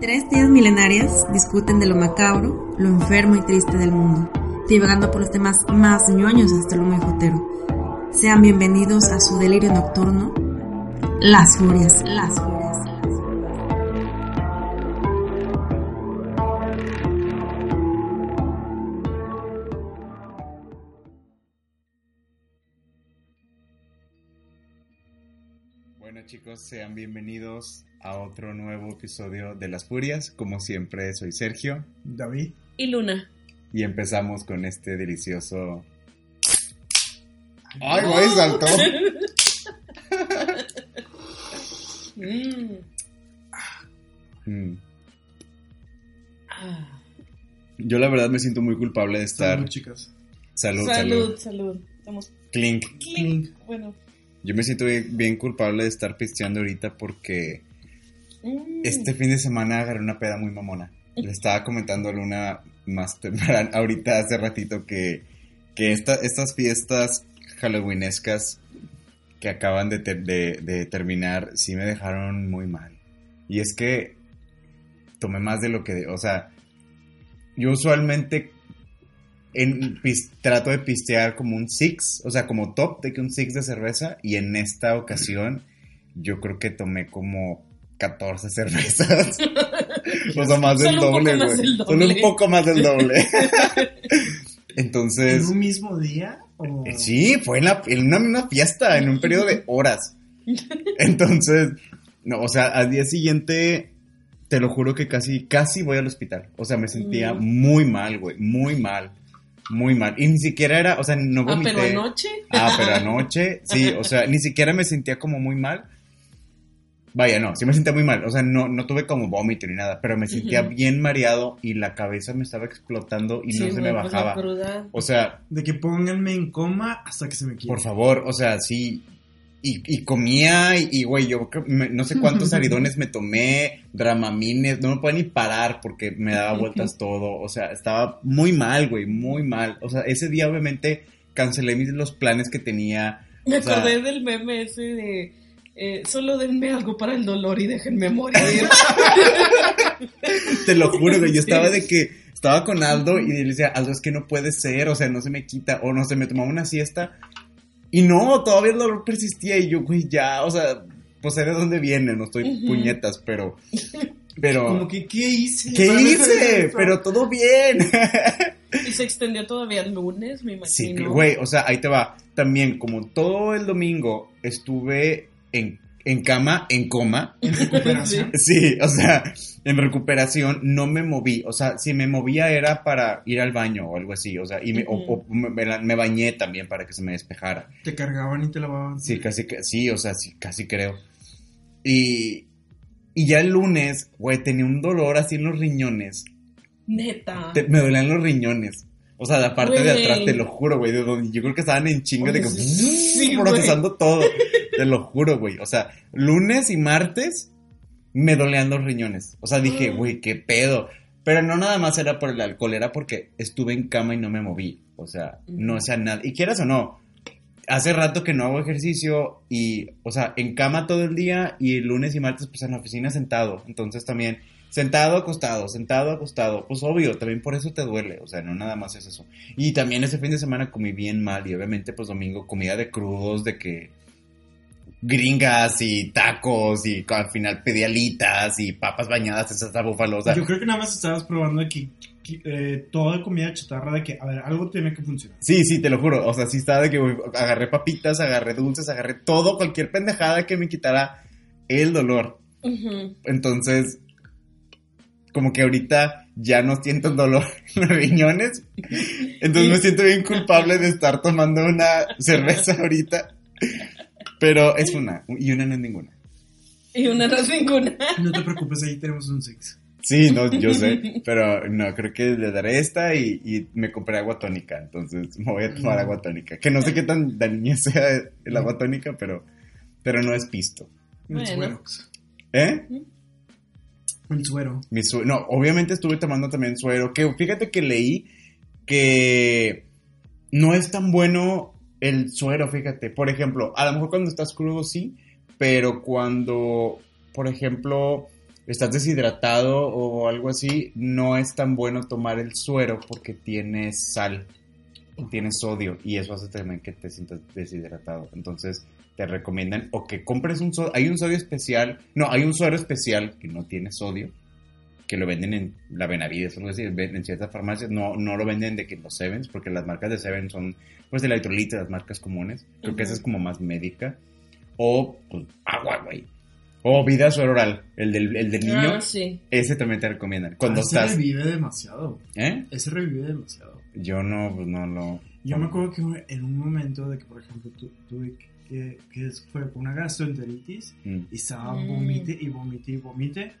Tres tías milenarias discuten de lo macabro, lo enfermo y triste del mundo, divagando por los temas más ñoños hasta lo mejotero. Sean bienvenidos a su delirio nocturno, Las Furias, Las Furias. Bueno chicos, sean bienvenidos a otro nuevo episodio de Las Furias. Como siempre, soy Sergio David. Y Luna. y empezamos con este delicioso... ¡Ay, güey, saltó! Mm. Mm. Ah. Yo la verdad me siento muy culpable de estar... Salud, chicas. Salud, Salud, salud. salud. Estamos Clink. clink. Bueno. Yo me siento bien, bien culpable de estar pisteando ahorita porque Mm. este fin de semana agarré una peda muy mamona. Le estaba comentando a Luna más temprano, ahorita hace ratito que, que esta- estas fiestas halloweenescas que acaban de, ter- de- de terminar sí me dejaron muy mal. Y es que tomé más de lo que... O sea, yo usualmente en, pis- trato de pistear como un six, o sea, como top de que un six de cerveza. Y en esta ocasión yo creo que tomé como 14 cervezas. o sea, más del Solo un poco doble, más güey. Solo un doble. poco más del doble. ¿En Entonces, un mismo día? O... eh, sí, fue en, la- en una misma fiesta, en un periodo de horas. Entonces, no, o sea, al día siguiente, te lo juro que casi, casi voy al hospital. O sea, me sentía Mm. muy mal, güey, muy mal, muy mal. Y ni siquiera era, o sea, no Ah, vomité. pero anoche. Ah, pero anoche, sí, o sea, ni siquiera me sentía como muy mal. Vaya, no, sí me sentía muy mal. O sea, no, no tuve como vómito ni nada, pero me sentía bien mareado y la cabeza me estaba explotando y no se me pues, la bajaba. cruda. O sea, De que pónganme en coma hasta que se me quite. por favor, o sea, sí. Y, y comía, y, y, güey, yo me- no sé cuántos aridones me tomé, dramamines, no me podía ni parar porque me daba vueltas todo. O sea, estaba muy mal, güey, muy mal. O sea, ese día obviamente cancelé mis, los planes que tenía. Me o sea- acordé del meme ese de. Eh, solo denme algo para el dolor y déjenme morir. Te lo juro, güey, yo Sí. estaba de que estaba con Aldo y le decía, Aldo, es que no puede ser, o sea, no se me quita, o no se me tomaba una siesta. Y no, todavía el dolor persistía y yo, güey, ya, o sea, pues sé de dónde viene, no estoy Ujú. puñetas, pero, pero, Como que, ¿qué hice? ¿qué hice? Pero todo bien. y se extendió todavía el lunes, me Sí, imagino. güey, o sea, ahí te va. También, como todo el domingo estuve en, en cama, en coma, En recuperación. Sí, o sea, en recuperación no me moví. O sea, si me movía era para ir al baño o algo así. O sea, y me, o- Ujú. o me, me me bañé también para que se me despejara. Te cargaban y te lavaban. Sí, casi, sí, o sea, sí, casi creo. Y, y ya el lunes, güey, tenía un dolor así en los riñones. Neta. Te- me dolían los riñones. O sea, la parte de Güey. atrás, te lo juro, güey. de donde- Yo creo que estaban en chinga de sí, sí, procesando todo. Te lo juro, güey. O sea, lunes y martes me dolían los riñones. O sea, dije, Ah. güey, qué pedo. Pero no nada más era por el alcohol, era porque estuve en cama y no me moví. O sea, no hacía nada. Y quieras o no, hace rato que no hago ejercicio y, o sea, en cama todo el día y el lunes y martes, pues en la oficina sentado. Entonces también, sentado, acostado, sentado, acostado. Pues obvio, también por eso te duele. O sea, no nada más es eso. Y también ese fin de semana comí bien mal y obviamente, pues domingo, comida de crudos, de que gringas y tacos y al final pedí alitas y papas bañadas en salsa búfalo. O sea, Yo creo que nada más estabas probando que, eh, toda comida chatarra de que, a ver, algo tiene que funcionar. Sí, sí, te lo juro. O sea, sí estaba de que agarré papitas, agarré dulces, agarré todo, cualquier pendejada que me quitara el dolor. Entonces, como que ahorita ya no siento el dolor en los riñones. Entonces me siento bien culpable de estar tomando una cerveza ahorita. Pero es una, y una no es ninguna. Y una no es ninguna. No te preocupes, ahí tenemos un six. Sí, no, yo sé, pero no, creo que le daré esta y, y me compré agua tónica, entonces me voy a tomar agua tónica. Que no sé qué tan dañina sea el agua tónica, pero, pero no es pisto. Bueno. suero. ¿Eh? El suero. Mi sue- no, obviamente estuve tomando también suero, que fíjate que leí que no es tan bueno el suero, fíjate. Por ejemplo, a lo mejor cuando estás crudo sí, pero cuando, por ejemplo, estás deshidratado o algo así, no es tan bueno tomar el suero porque tiene sal, tiene sodio y eso hace también que te sientas deshidratado. Entonces te recomiendan o que compres un sodio, hay un sodio especial, no, hay un suero especial que no tiene sodio, que lo venden en la Benavides, algo así, en ciertas farmacias, no, no lo venden de que los Sevens, porque las marcas de Seven son pues de la electrolita, las marcas comunes, creo que esa es como más médica, o pues, agua, güey. O vida suero oral, el del, el del niño, Ah, sí. ese también te recomiendan. Cuando Ese estás, revive demasiado. ¿eh? Ese revive demasiado. Yo no, pues no lo... Yo me acuerdo que en un momento de que, por ejemplo, tu- tuve que, que fue una gastroenteritis Mm. y estaba Mm. vomite y vomite y vomite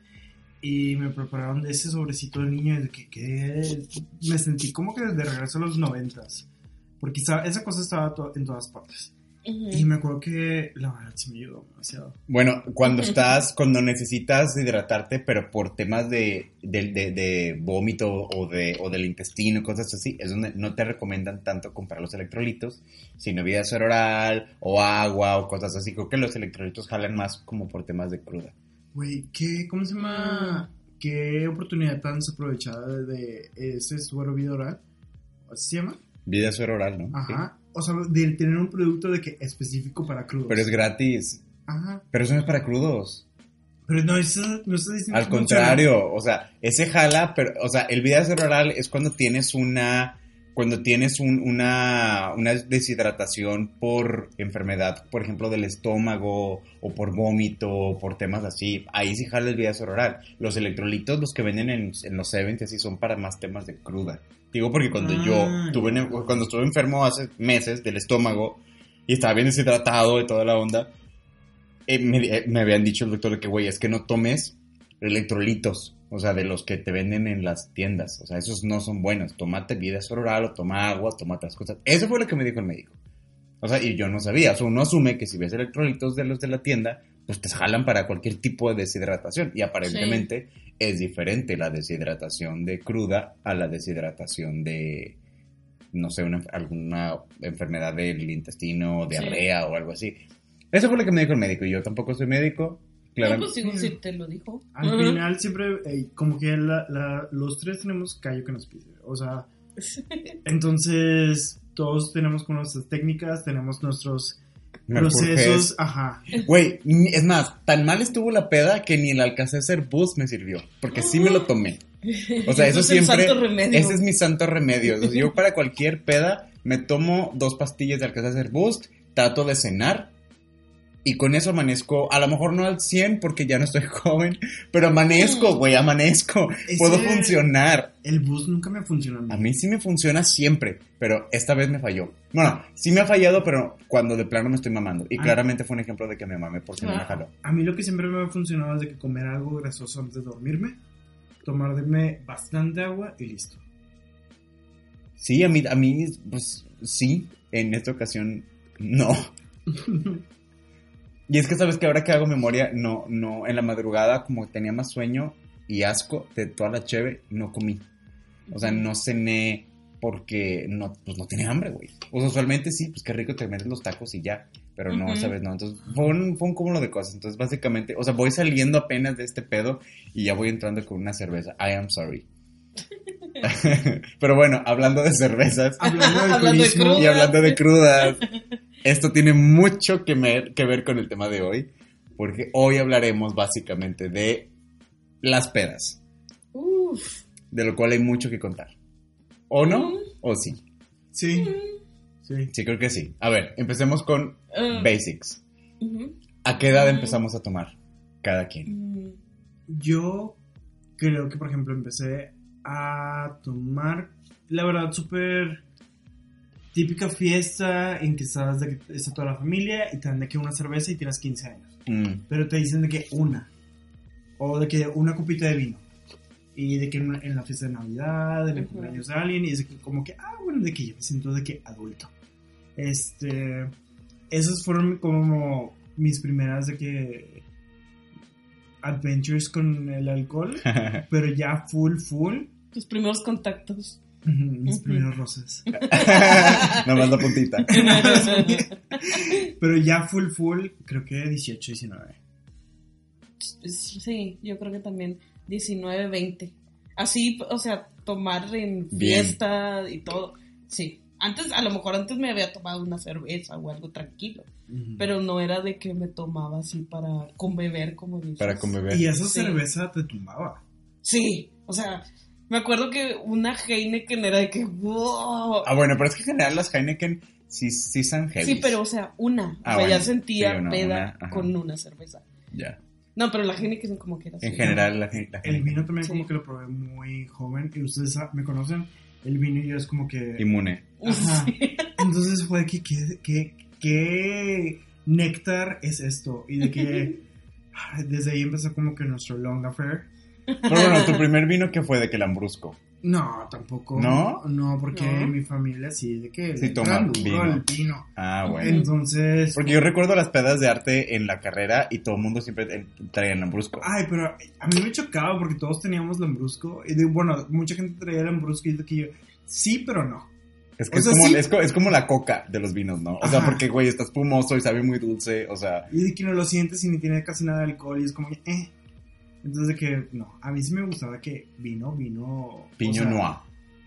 y me prepararon de ese sobrecito del niño y de que, que me sentí como que de regreso a los noventas porque estaba- esa cosa estaba to- en todas partes Ujú. y me acuerdo que la verdad sí me ayudó demasiado Bueno, cuando estás, cuando necesitas hidratarte, pero por temas de, de, de- de vómito o, de, o del intestino, cosas así, es donde no te recomiendan tanto comprar los electrolitos, sino vida oral o agua o cosas así. Creo que los electrolitos jalan más como por temas de cruda. Güey ¿qué, ¿cómo se llama? qué oportunidad tan desaprovechada de ese suero oral ¿así se llama? Vida suero oral, ¿no? Ajá. O sea, de tener un producto de que específico para crudos. Pero es gratis. Ajá. Pero eso no es para crudos. Pero no, eso no estás diciendo Al contrario, o sea, ese jala, pero, o sea, el vida oral es cuando tienes una, cuando tienes un- una, una deshidratación por enfermedad, por ejemplo, del estómago, o por vómito, o por temas así, ahí sí jala el vida oral. Los electrolitos, los que venden en, en los 70 así son para más temas de cruda. Digo porque cuando Ah, yo tuve, cuando estuve enfermo hace meses del estómago, y estaba bien deshidratado y toda la onda, eh, me, eh, me habían dicho el doctor de que, güey, es que no tomes electrolitos, o sea, de los que te venden en las tiendas, o sea, esos no son buenos, tómate vida oral o toma agua, toma otras cosas. Eso fue lo que me dijo el médico. O sea, y yo no sabía, o sea, uno asume que si ves electrolitos de los de la tienda, pues te jalan para cualquier tipo de deshidratación, y aparentemente es diferente la deshidratación de cruda a la deshidratación de, no sé, una, alguna enfermedad del intestino, diarrea o algo así. Eso fue lo que me dijo el médico, y yo tampoco soy médico, No, claramente. pues digo, sí te lo dijo. Al final siempre, como que la- la- los tres tenemos callo que nos pide. O sea, entonces todos tenemos como nuestras técnicas, tenemos nuestros procesos. Ajá. Güey, es más, tan mal estuvo la peda que ni el Alcacer Boost me sirvió, porque sí me lo tomé. O sea, eso Ese es siempre. santo remedio. Ese es mi santo remedio. Yo para cualquier peda me tomo dos pastillas de Alcacer Boost, trato de cenar y con eso amanezco, a lo mejor no al 100 porque ya no estoy joven, pero amanezco, güey, amanezco. Ese- Puedo funcionar. El bus nunca me funcionó. A mí sí me funciona siempre, pero esta vez me falló. Bueno, sí me ha fallado, pero cuando de plano me estoy mamando. Y Ah. claramente fue un ejemplo de que me mamé porque no me Ah. jaló. A mí lo que siempre me ha funcionado es de que comer algo grasoso antes de dormirme, tomarme bastante agua y listo. Sí, a mí, a mí, pues sí, en esta ocasión no. Y es que sabes que ahora que hago memoria, no, no, en la madrugada como tenía más sueño y asco de toda la cheve, no comí. O sea, no cené porque no, pues no tenía hambre, güey. O sea, usualmente sí, pues qué rico te metes los tacos y ya. Pero no, Ujú. ¿sabes? No, entonces fue un, fue un cúmulo de cosas. Entonces, básicamente, o sea, voy saliendo apenas de este pedo y ya voy entrando con una cerveza. I am sorry. Pero bueno, hablando de cervezas, Hablando de Hablando de crudo. y hablando de crudas, esto tiene mucho que ver, que ver con el tema de hoy, porque hoy hablaremos básicamente de las pedas, Uf. de lo cual hay mucho que contar. ¿O no? ¿O sí? Sí. Sí. Sí, creo que sí. A ver, empecemos con Ah, basics. ¿A qué edad Mm. empezamos a tomar? Cada quien. Mm, Yo creo que, por ejemplo, empecé a tomar, la verdad, súper típica fiesta en que estás de que está toda la familia y te dan de que una cerveza y tienes 15 años. Mm, Pero te dicen de que una. O de que una copita de vino. Y de que en, en la fiesta de Navidad, en el cumpleaños de alguien, y es de que como que, ah, bueno, de que yo me siento de que adulto. Este. Esas fueron como mis primeras de que. Adventures con el alcohol. pero ya full, full. Tus primeros contactos. Mis primeros roces. Nomás la puntita. Pero ya full, full, creo que 18, 19. Sí, yo creo que también 19, 20. Así, o sea, tomar en Bien. fiesta y todo. Sí. Antes, a lo mejor antes me había tomado una cerveza o algo tranquilo. Pero no era de que me tomaba así para conbeber, como dices. Para conbeber. Y esa Sí. cerveza te tumbaba. Sí, o sea, me acuerdo que una Heineken era de que, wow. Ah, bueno, pero es que en general las Heineken sí, sí son heavy. Sí, pero o sea, una. Ah, o sea, bueno, ya sentía sí, una, peda una, con una cerveza. Ya. No, pero la Heineken como que era así. En general, la, la El vino también Sí. como que lo probé muy joven. Y ustedes me conocen. El vino y yo es como que... Inmune. Ajá. Sí. Entonces fue que, que, que, néctar es esto. Y de que desde ahí empezó como que nuestro long affair. Pero bueno, tu primer vino que fue de que Lambrusco. No, tampoco. ¿No? No, porque No. mi familia sí, de que Sí le toma entran duro vino. al vino. Ah, bueno. Entonces... Porque yo recuerdo las pedas de arte en la carrera y todo el mundo siempre eh, traía Lambrusco. Ay, pero a mí me chocaba porque todos teníamos lambrusco. Y de, bueno, mucha gente traía lambrusco y de que yo, sí, pero no. Es que o es, sea, como, sí. es, co- es como la coca de los vinos, ¿no? O sea, Ajá. porque, güey, está espumoso y sabe muy dulce, o sea... Y de que no lo sientes y ni tiene casi nada de alcohol y es como que, eh. Entonces de que, no, a mí sí me gustaba que vino, vino... Piño noir.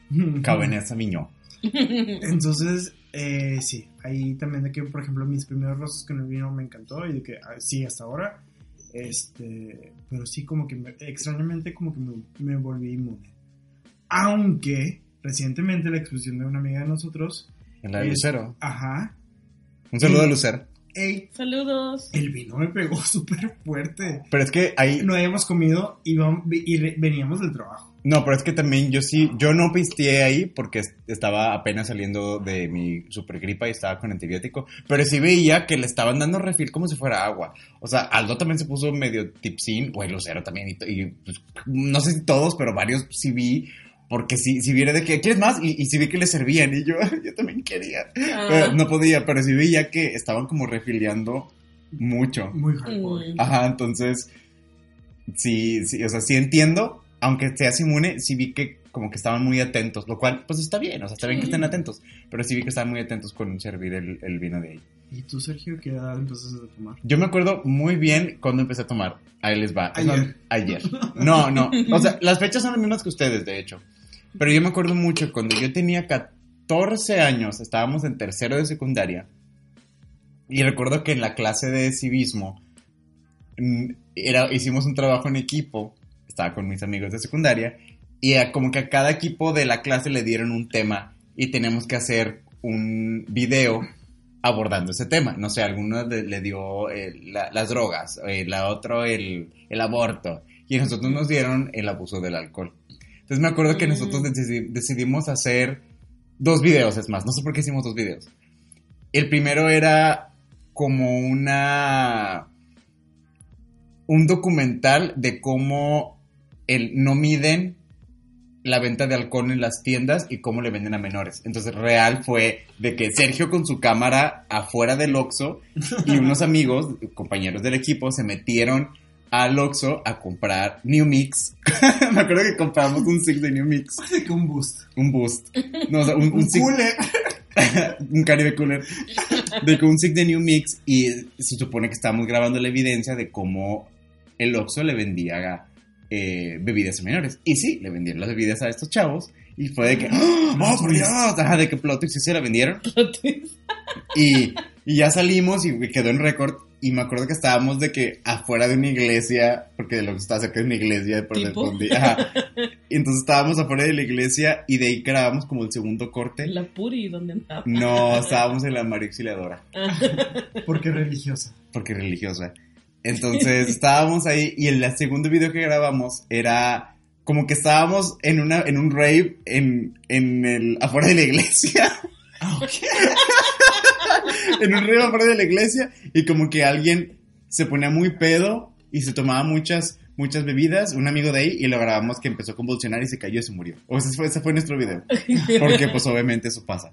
Cabernet Sauvignon. Entonces, eh, sí, ahí también de que, por ejemplo, mis primeros rosas con el vino me encantó y de que, ah, sí, hasta ahora, este, pero sí como que, me- extrañamente como que me, me volví inmune. Aunque, recientemente la exposición de una amiga de nosotros, En la de Es- Lucero. ajá, Un saludo a Lucero. Ey, Saludos. el vino me pegó súper fuerte. Pero es que ahí... No habíamos comido y, vam- y re- veníamos del trabajo. No, pero es que también yo sí, yo no pisteé ahí porque es- estaba apenas saliendo de mi super gripa y estaba con antibiótico, pero sí veía que le estaban dando refil como si fuera agua. O sea, Aldo también se puso medio tipsín, güey, Lucero también, y, y, pues, no sé si todos, pero varios sí vi, porque sí, sí viene de que, ¿quieres más? Y, y sí vi que le servían, y yo, yo también quería, Ah. pero no podía, pero sí veía que estaban como refiliando mucho. Muy hardcore. Mm. Ajá, entonces, sí, sí, o sea, sí entiendo, aunque seas inmune, sí vi que como que estaban muy atentos, lo cual, pues está bien, o sea, está bien que estén atentos, pero sí vi que estaban muy atentos con servir el, el vino de ahí. ¿Y tú, Sergio, qué edad empezaste a tomar? Yo me acuerdo muy bien cuando empecé a tomar, ahí les va. Ayer. No, ayer. No, no, o sea, las fechas son las mismas que ustedes, de hecho, pero yo me acuerdo mucho cuando yo tenía 14 años, estábamos en tercero de secundaria, y recuerdo que en la clase de civismo, mm, era, hicimos un trabajo en equipo, estaba con mis amigos de secundaria, y a- como que a cada equipo de la clase le dieron un tema y tenemos que hacer un video abordando ese tema. No sé, alguno de- le dio eh, la- las drogas, eh, la otro el, aborto, y nosotros nos dieron el abuso del alcohol. Entonces me acuerdo que Mm. nosotros decidi- decidimos hacer dos videos, es más, no sé por qué hicimos dos videos. El primero era como una un documental de cómo el, no miden la venta de alcohol en las tiendas y cómo le venden a menores. Entonces, real fue de que Sergio con su cámara afuera del Oxxo y unos amigos, compañeros del equipo, se metieron al Oxxo a comprar New Mix. Me acuerdo que compramos un stick de New Mix, De que un boost. un Boost. No, o sea, un, un Un cooler. un Caribe Cooler, de que un stick de New Mix y se supone que estábamos grabando la evidencia de cómo el Oxxo le vendía eh, bebidas a menores. Y sí, le vendieron las bebidas a estos chavos y fue de que, ¡oh, Plot por. Dios! Ajá, de que plot sí se la vendieron. Y, y ya salimos y quedó en récord. Y me acuerdo que estábamos de que afuera de una iglesia, porque de lo que está cerca de una iglesia, por ¿Tipo? donde, ajá. Y entonces estábamos afuera de la iglesia y de ahí grabamos como el segundo corte. La Puri, ¿dónde andaba? No, estábamos en la María Auxiliadora, Porque religiosa. porque religiosa. Entonces estábamos ahí y el segundo video que grabamos era como que estábamos en una en un rave en, en el afuera de la iglesia. Ah, ok. en un rave afuera de la iglesia y como que alguien se ponía muy pedo y se tomaba muchas muchas bebidas, un amigo de ahí y lo grabamos que empezó a convulsionar y se cayó y se murió. O ese fue, ese fue nuestro video, porque pues obviamente eso pasa.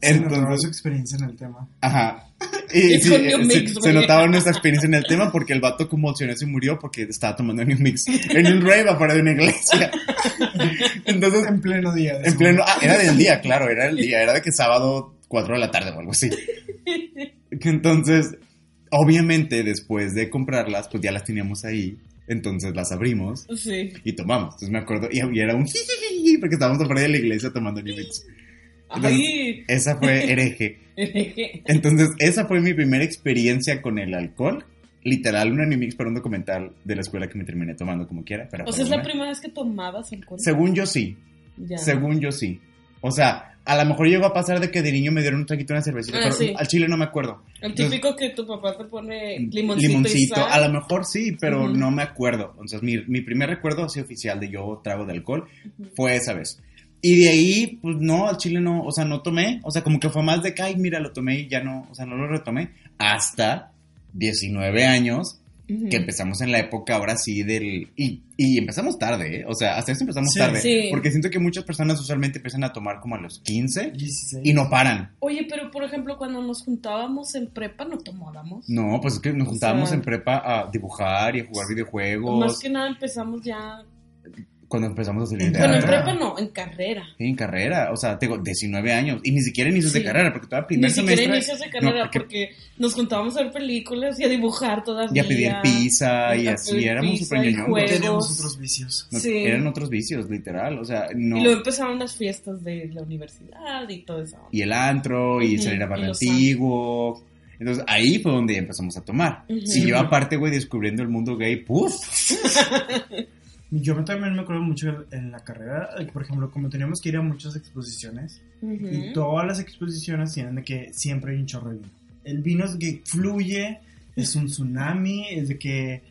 Se notaba Entonces, su experiencia en el tema. Ajá. Y, Y sí, eh, Mix, se, notaba nuestra experiencia en el tema porque el vato convulsionó y se murió porque estaba tomando New Mix en un rave afuera de una iglesia. Entonces, En pleno día. en pleno, ah, era del día, claro, era del día, era de que sábado 4 de la tarde o algo así. Entonces, obviamente después de comprarlas, pues ya las teníamos ahí. Entonces las abrimos Sí. y tomamos. Entonces me acuerdo, y, y era un porque estábamos afuera de la iglesia tomando Ay. esa fue hereje. Entonces, esa fue mi primera experiencia con el alcohol. Literal, una New Mix para un documental de la escuela que me terminé tomando como quiera. Pero o sea, es la primera vez que tomabas alcohol. Según yo sí. Ya. Según yo sí. O sea, a lo mejor llegó a pasar de que de niño me dieron un traguito una cervecita, Ah, pero sí. al chile no me acuerdo. El Entonces, típico que tu papá te pone limoncito, y sal. a lo mejor sí, pero Ujú. no me acuerdo. Entonces, mi, mi primer recuerdo así oficial de yo trago de alcohol Ujú. fue esa vez. Y de ahí, pues no, al chile no, o sea, no tomé. O sea, como que fue más de que, ay, mira, lo tomé y ya no, o sea, no lo retomé. Hasta 19 años, Que empezamos en la época ahora sí del... Y, y empezamos tarde, ¿eh? O sea, hasta eso empezamos Sí. tarde. Sí. Porque siento que muchas personas usualmente empiezan a tomar como a los 15 16. y no paran. Oye, pero por ejemplo, cuando nos juntábamos en prepa, no tomábamos. No, pues es que nos O juntábamos sea- en prepa a dibujar y a jugar videojuegos. Más que nada empezamos ya. Cuando empezamos a salir de Bueno, en prepa no, en carrera. Sí, en carrera, o sea, tengo 19 años y ni siquiera inicios de carrera, porque todavía primer Ni siquiera semestre inicios de carrera, no, porque- porque nos juntábamos a ver películas y a dibujar todavía. y a pedir pizza y a así, pedir éramos pizza súper. Teníamos otros vicios. No, Sí. Eran otros vicios, literal, o sea, no. Y luego empezaron las fiestas de la universidad y todo eso. y el antro y Ujú, salir a los antiguo. Entonces ahí fue donde empezamos a tomar. Y yo aparte, güey, descubriendo el mundo gay, ¡puf! Yo también me acuerdo mucho en la carrera, por ejemplo, como teníamos que ir a muchas exposiciones, Ujú. y todas las exposiciones tienen de que siempre hay un chorro de vino. El vino es de que fluye, es un tsunami, es de que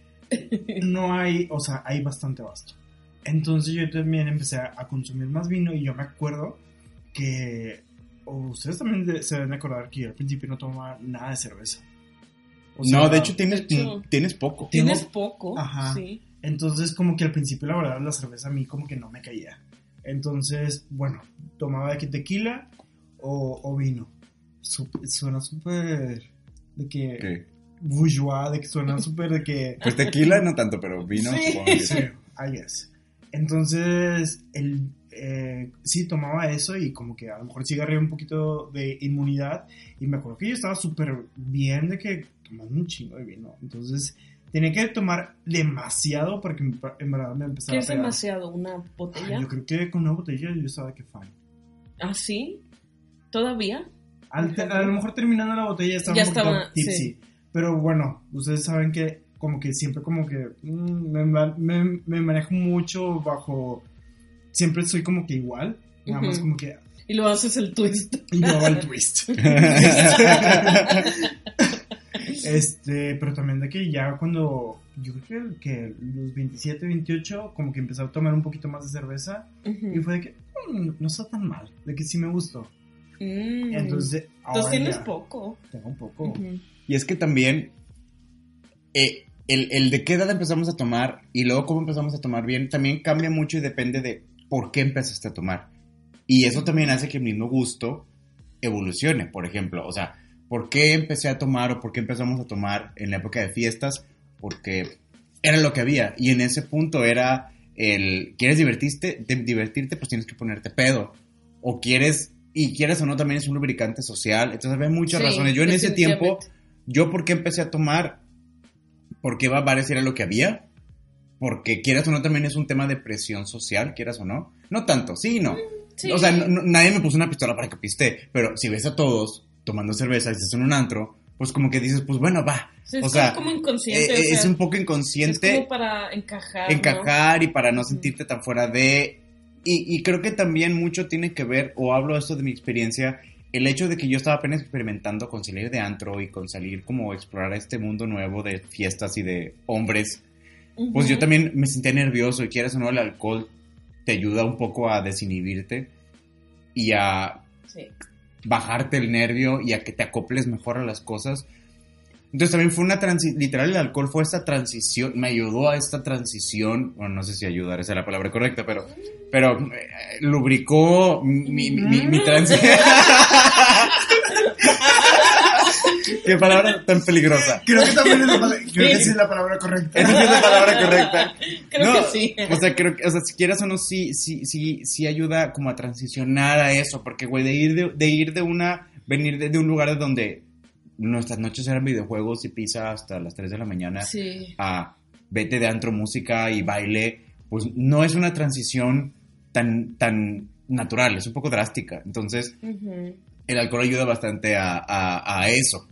no hay, o sea, hay bastante abasto. Entonces yo también empecé a, consumir más vino y yo me acuerdo que o ustedes también se deben acordar que yo al principio no tomaba nada de cerveza. O sea, no, de hecho tienes, hecho- tienes poco. Tienes poco. Ajá. Sí. Entonces, como que al principio, la verdad, la cerveza a mí como que no me caía. Entonces, bueno, tomaba de que tequila o, o vino. Sup- suena súper de que ¿Qué? bourgeois, de que suena súper de que... Pues tequila no tanto, pero vino Sí. supongo que sí, I guess. Entonces, el, eh, sí, tomaba eso y como que a lo mejor sí agarré un poquito de inmunidad. Y me acuerdo que yo estaba súper bien de que tomando un chingo de vino. Entonces, tenía que tomar demasiado para que en verdad me ¿Qué empezara a es pegar. demasiado? ¿Una Ay, botella? yo creo que con una botella yo estaba que fine. ¿Ah, sí? ¿Todavía? Al te- a lo mejor terminando la botella estaba Ya un poquito estaba, tipsy. sí. Pero bueno, ustedes saben que como que siempre como que mm, me, me- me manejo mucho bajo... Siempre soy como que igual. Nada más Ujú. como que... Y luego haces el twist. Y luego el twist. este, pero también de que ya cuando... Yo creo que, que los 27, 28 como que empecé a tomar un poquito más de cerveza. Y fue de que mm, no está tan mal. De que sí me gustó. Mm. Entonces... Entonces ahora tienes ya poco. Tengo un poco. Y es que también eh, el, el de qué edad empezamos a tomar y luego cómo empezamos a tomar bien también cambia mucho y depende de por qué empezaste a tomar. Y eso también hace que el mismo gusto evolucione, por ejemplo. O sea, ¿por qué empecé a tomar o por qué empezamos a tomar en la época de fiestas? Porque era lo que había. Y en ese punto era el, ¿quieres divertirte? De- divertirte, pues tienes que ponerte pedo. O quieres, y quieres o no, también es un lubricante social. Entonces había muchas Sí, razones. Yo en ese tiempo yo, ¿por qué empecé a tomar? Porque va a parecer lo que había. Porque quieras o no, también es un tema de presión social, quieras o no. No tanto, sí y no. Sí. O sea, no- no- nadie me puso una pistola para que piste. Pero si ves a todos tomando cerveza y estás en un antro, pues como que dices, pues bueno, va. Sí, es o sea, como inconsciente. eh, o es un poco es inconsciente como para encajar. ¿no? encajar y para no sentirte tan fuera de... Y, y creo que también mucho tiene que ver, o hablo esto de mi experiencia, el hecho de que yo estaba apenas experimentando con salir de antro y con salir como a explorar este mundo nuevo de fiestas y de hombres, pues yo también me sentía nervioso y quieras o no, el alcohol te ayuda un poco a desinhibirte y a Sí. Bajarte el nervio y a que te acoples mejor a las cosas. Entonces también fue una transición, literal el alcohol fue esta transición, me ayudó a esta transición, bueno, no sé si ayudar, esa es la palabra correcta, pero, pero eh, lubricó mi, mi, mi, mi transición. Qué palabra tan peligrosa. Creo que también es la, pala- creo que Sí. es la palabra correcta. Esa sí es la palabra correcta. Creo No, que sí. O sea, creo que, o sea, si quieras o no, sí, sí, sí, sí ayuda como a transicionar a eso, porque, güey, de ir de, de ir de una, venir de, de un lugar de donde nuestras noches eran videojuegos y pizza hasta las 3 de la mañana Sí. a vete de antro, música y baile, pues no es una transición tan, tan natural, es un poco drástica. Entonces, el alcohol ayuda bastante a, a- a eso.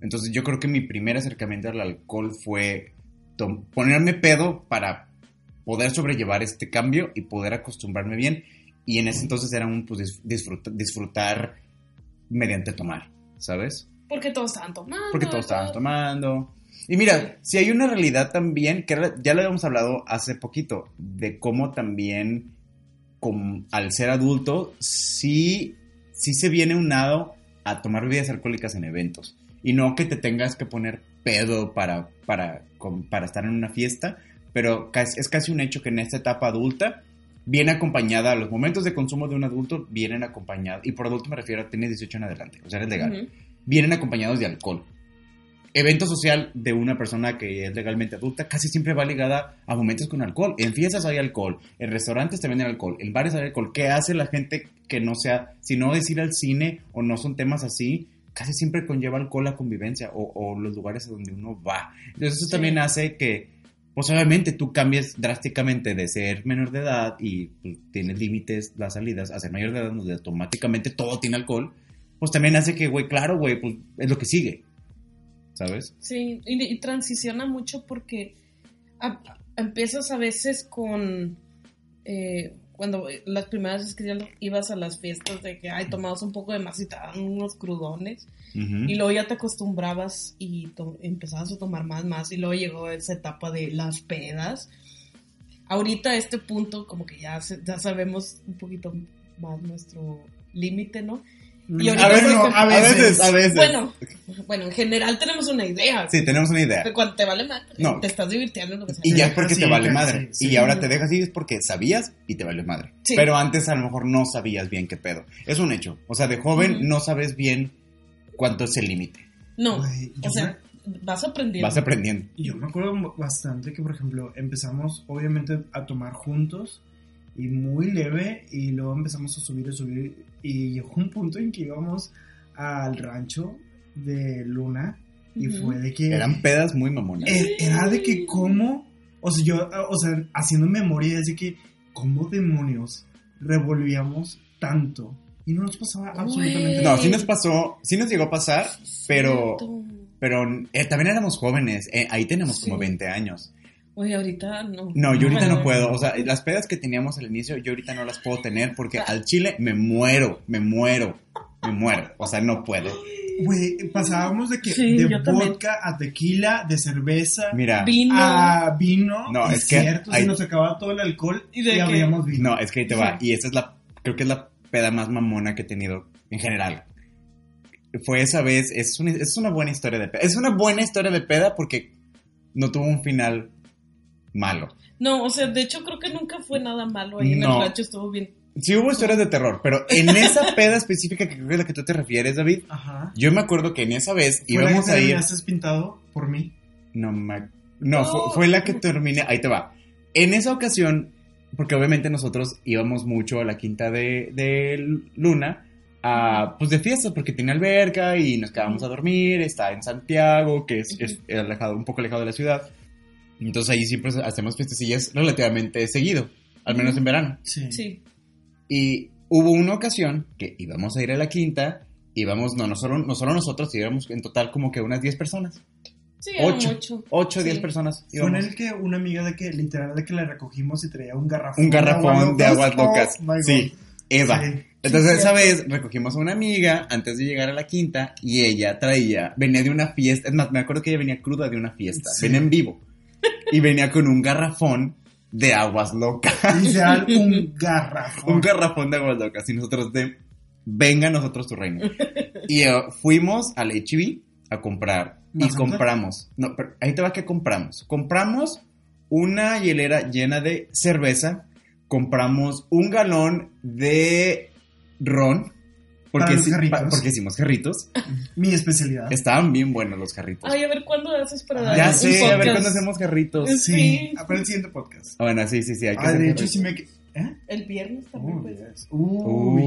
Entonces, yo creo que mi primer acercamiento al alcohol fue ponerme pedo para poder sobrellevar este cambio y poder acostumbrarme bien. Y en ese entonces era un pues, dis- disfruta- disfrutar mediante tomar, ¿sabes? Porque todos estaban tomando. porque todos estaban tomando. Y mira, si hay una realidad también, que ya lo habíamos hablado hace poquito, de cómo también con- al ser adulto, sí, sí se viene unado a tomar bebidas alcohólicas en eventos. Y no que te tengas que poner pedo para, para, para estar en una fiesta, pero es casi un hecho que en esta etapa adulta viene acompañada, los momentos de consumo de un adulto vienen acompañados, y por adulto me refiero a tienes 18 en adelante, o sea, eres legal vienen acompañados de alcohol. Evento social de una persona que es legalmente adulta casi siempre va ligada a momentos con alcohol. En fiestas hay alcohol, en restaurantes te venden alcohol, en bares hay alcohol. ¿Qué hace la gente que no sea, si no es ir al cine o no son temas así, casi siempre conlleva alcohol la convivencia o, o los lugares a donde uno va? Entonces eso Sí. también hace que, pues obviamente tú cambies drásticamente de ser menor de edad y pues, tienes límites las salidas a ser mayor de edad donde automáticamente todo tiene alcohol pues también hace que, güey, claro, güey, pues es lo que sigue. ¿Sabes? Sí, y, y transiciona mucho porque a- empiezas a veces con. eh, cuando las primeras veces que ya ibas a las fiestas de que, ay, tomabas un poco de más y te daban unos crudones. Y luego ya te acostumbrabas y empezabas a tomar más, más. Y luego llegó esa etapa de las pedas. Ahorita a este punto, como que ya, se- ya sabemos un poquito más nuestro límite, ¿no? Y a veces, a veces, a veces. Bueno, bueno, en general tenemos una idea. Sí, tenemos una idea. Que cuando te vale más, No. te estás divirtiendo en lo que sea. Y ya es porque sí, te vale madre. sí. Y ahora te dejas ir es porque sabías y te vale madre. Sí. Pero antes a lo mejor no sabías bien qué pedo. Es un hecho. O sea, de joven no sabes bien cuánto es el límite. No, o sea, vas aprendiendo. Vas aprendiendo. Yo me acuerdo bastante que, por ejemplo, empezamos obviamente a tomar juntos y muy leve y luego empezamos a subir y subir y llegó un punto en que íbamos al rancho de Luna y fue de que Eran pedas muy mamonas. eh, era de que cómo, o sea, yo, o sea, haciendo memoria es de que cómo demonios revolvíamos tanto y no nos pasaba absolutamente Güey. No, nada. sí nos pasó, sí nos llegó a pasar, pero, pero eh, también éramos jóvenes. Eh, ahí tenemos como Sí. 20 años. Oye, ahorita no. No, yo ahorita no puedo. O sea, las pedas que teníamos al inicio, yo ahorita no las puedo tener porque al chile me muero, me muero, me muero. O sea, no puedo. Güey, pasábamos de que Sí, de vodka a tequila, de cerveza Mira, Vino. a vino. No, y es que cierto, hay- se nos acababa todo el alcohol ¿Y y, de qué? abríamos vino. no, es que ahí te va. Y esa es la, creo que es la peda más mamona que he tenido en general. Fue esa vez, es una, es una buena historia de peda. Es una buena historia de peda porque no tuvo un final malo. No, o sea, de hecho creo que nunca fue nada malo ahí en No. el rancho, estuvo bien. Sí hubo historias de terror, pero en esa peda específica que creo que es la que tú te refieres, David, Ajá. yo me acuerdo que en esa vez ¿Fue la íbamos que a ir... terminaste pintado por mí? No, me- no, fue, No. fue la que terminé. Ahí te va. En esa ocasión, porque obviamente nosotros íbamos mucho a la quinta de, de Luna, a, pues de fiesta, porque tiene alberca y nos quedábamos a dormir. Está en Santiago, que es, es alejado, un poco alejado de la ciudad. Entonces ahí siempre hacemos fiestecillas relativamente seguido, al menos en verano. Sí. Sí. Y hubo una ocasión que íbamos a ir a la quinta, íbamos, no, no solo, no solo nosotros, íbamos en total como que unas 10 personas. Sí, era Ocho. mucho. 8 o 10 Sí. personas. Íbamos. el que una amiga de que literal de que la recogimos y traía un garrafón. un garrafón de aguas locas. Oh, sí. Eva. Sí. Entonces Sí, esa vez recogimos a una amiga antes de llegar a la quinta y ella traía, venía de una fiesta, es más, me acuerdo que ella venía cruda de una fiesta, Sí. venía en vivo y venía con un garrafón de aguas locas, Literal, un garrafón. un garrafón de aguas locas. Y nosotros de, venga a nosotros tu reino. Y eh, fuimos al HB a comprar y compramos, no, pero ahí te va que compramos, compramos una hielera llena de cerveza, compramos un galón de ron, porque, Para los sí- jarritos. pa- porque hicimos jarritos. Mi especialidad. Estaban bien buenos los jarritos. Ay, a ver cuándo haces para Ah, dar ya un sé, a ver cuándo hacemos jarritos. Sí. Sí. Para el siguiente podcast. Ah, Bueno, sí, sí, sí, hay que Ah, hacer de hecho, jarritos. sí me. ¿Eh? El viernes también, Oh, pues. yes. Uh,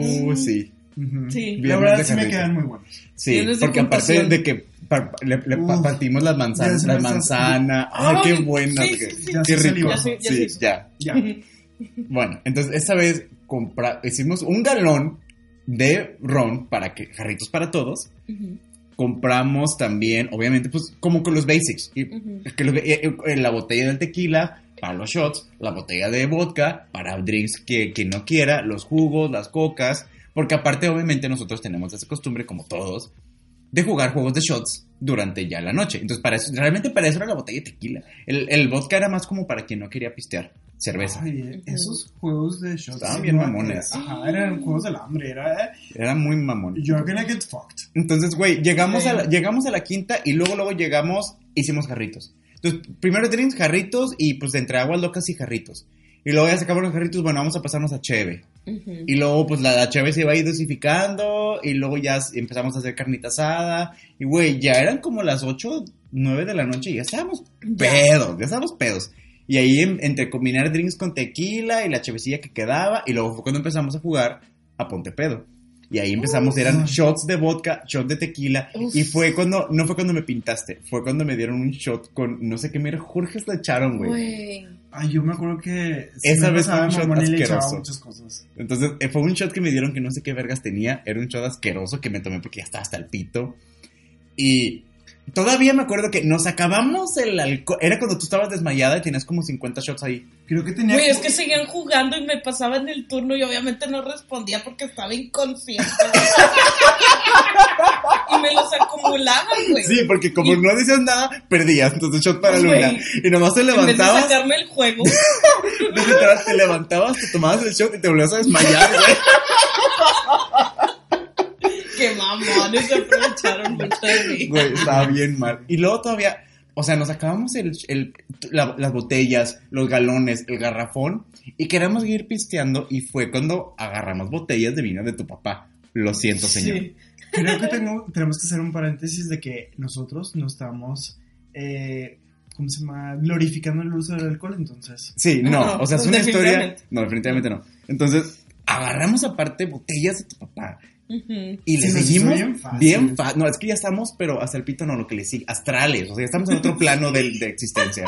yes. Uh, sí. Sí. La verdad sí me quedan muy buenos. Sí, porque aparte de que par- le, le pa- Uf, partimos las manzanas, las manzanas. Ay, Ay, qué buenas. sí, sí, Qué rico. Ya ya sí, ya. Ya. Bueno, entonces esta vez compra, hicimos un galón de ron para que jarritos para todos. Ujú, Compramos también, obviamente, pues como con los basics. Y, ujú. que los- eh, eh, la botella del tequila para los shots, la botella de vodka para drinks que, que no quiera, los jugos, las cocas, porque aparte obviamente nosotros tenemos esa costumbre, como todos, de jugar juegos de shots durante ya la noche. Entonces, para eso, realmente para eso era la botella de tequila. El, el vodka era más como para quien no quería pistear cerveza. Ay, eh, esos juegos de shots. Estaban bien mamones. Ajá, eran juegos del hambre. Era. eh, Era muy mamón. You're gonna get fucked. Entonces, güey, llegamos, Sí. a la, llegamos a la quinta y luego, luego llegamos, hicimos jarritos. Entonces, primero drinks, jarritos y pues entre aguas locas y jarritos. Y luego ya sacamos los jarritos, bueno, vamos a pasarnos a cheve. Ujú. Y luego, pues la, la cheve se iba a ir dosificando y luego ya empezamos a hacer carnita asada. Y, güey, ya eran como las 8, 9 de la noche y ya estábamos pedos, ya estábamos pedos. Y ahí en- entre combinar drinks con tequila y la chevecilla que quedaba y luego fue cuando empezamos a jugar a Ponte Pedo. Y ahí empezamos, eran shots de vodka, shots de tequila. Uf. Y fue cuando, no fue cuando me pintaste, fue cuando me dieron un shot con, no sé qué, mira, Jorge se lo echaron, güey. Ay, yo me acuerdo que. Esa vez fue un shot asqueroso. muchas cosas. Entonces, eh, fue un shot que me dieron que no sé qué vergas tenía. Era un shot asqueroso que me tomé porque ya estaba hasta el pito. Y todavía me acuerdo que nos acabamos el alcohol. Era cuando tú estabas desmayada y tenías como 50 shots ahí. Creo que tenía. Güey, es que seguían jugando y me pasaban el turno y obviamente no respondía porque estaba inconsciente. y me los acumulaban, güey. Sí, porque como no decías nada, perdías. Entonces, shot para Güey. Luna. Y nomás te En vez de levantabas. sacarme el juego. literal, te levantabas, te tomabas el shot y te volvías a desmayar, güey. Que mamones se aprovecharon mucho de mí. Güey, estaba bien mal. Y luego todavía, o sea, nos acabamos el, el- la- las botellas, los galones, el garrafón y queríamos seguir pisteando y fue cuando agarramos botellas de vino de tu papá. Lo siento, señor. Sí. Creo que tengo, tenemos que hacer un paréntesis de que nosotros no estamos. Eh, ¿Cómo se llama? Glorificando el uso del alcohol, entonces. Sí, no, No, o sea, es una historia... No, definitivamente no. Entonces, agarramos aparte botellas de tu papá Y Sí, le hizo seguimos bien fácil. bien fácil. No, es que ya estamos, pero hasta el pito no, lo que le sigue, astrales, o sea, ya estamos en otro plano de, de existencia.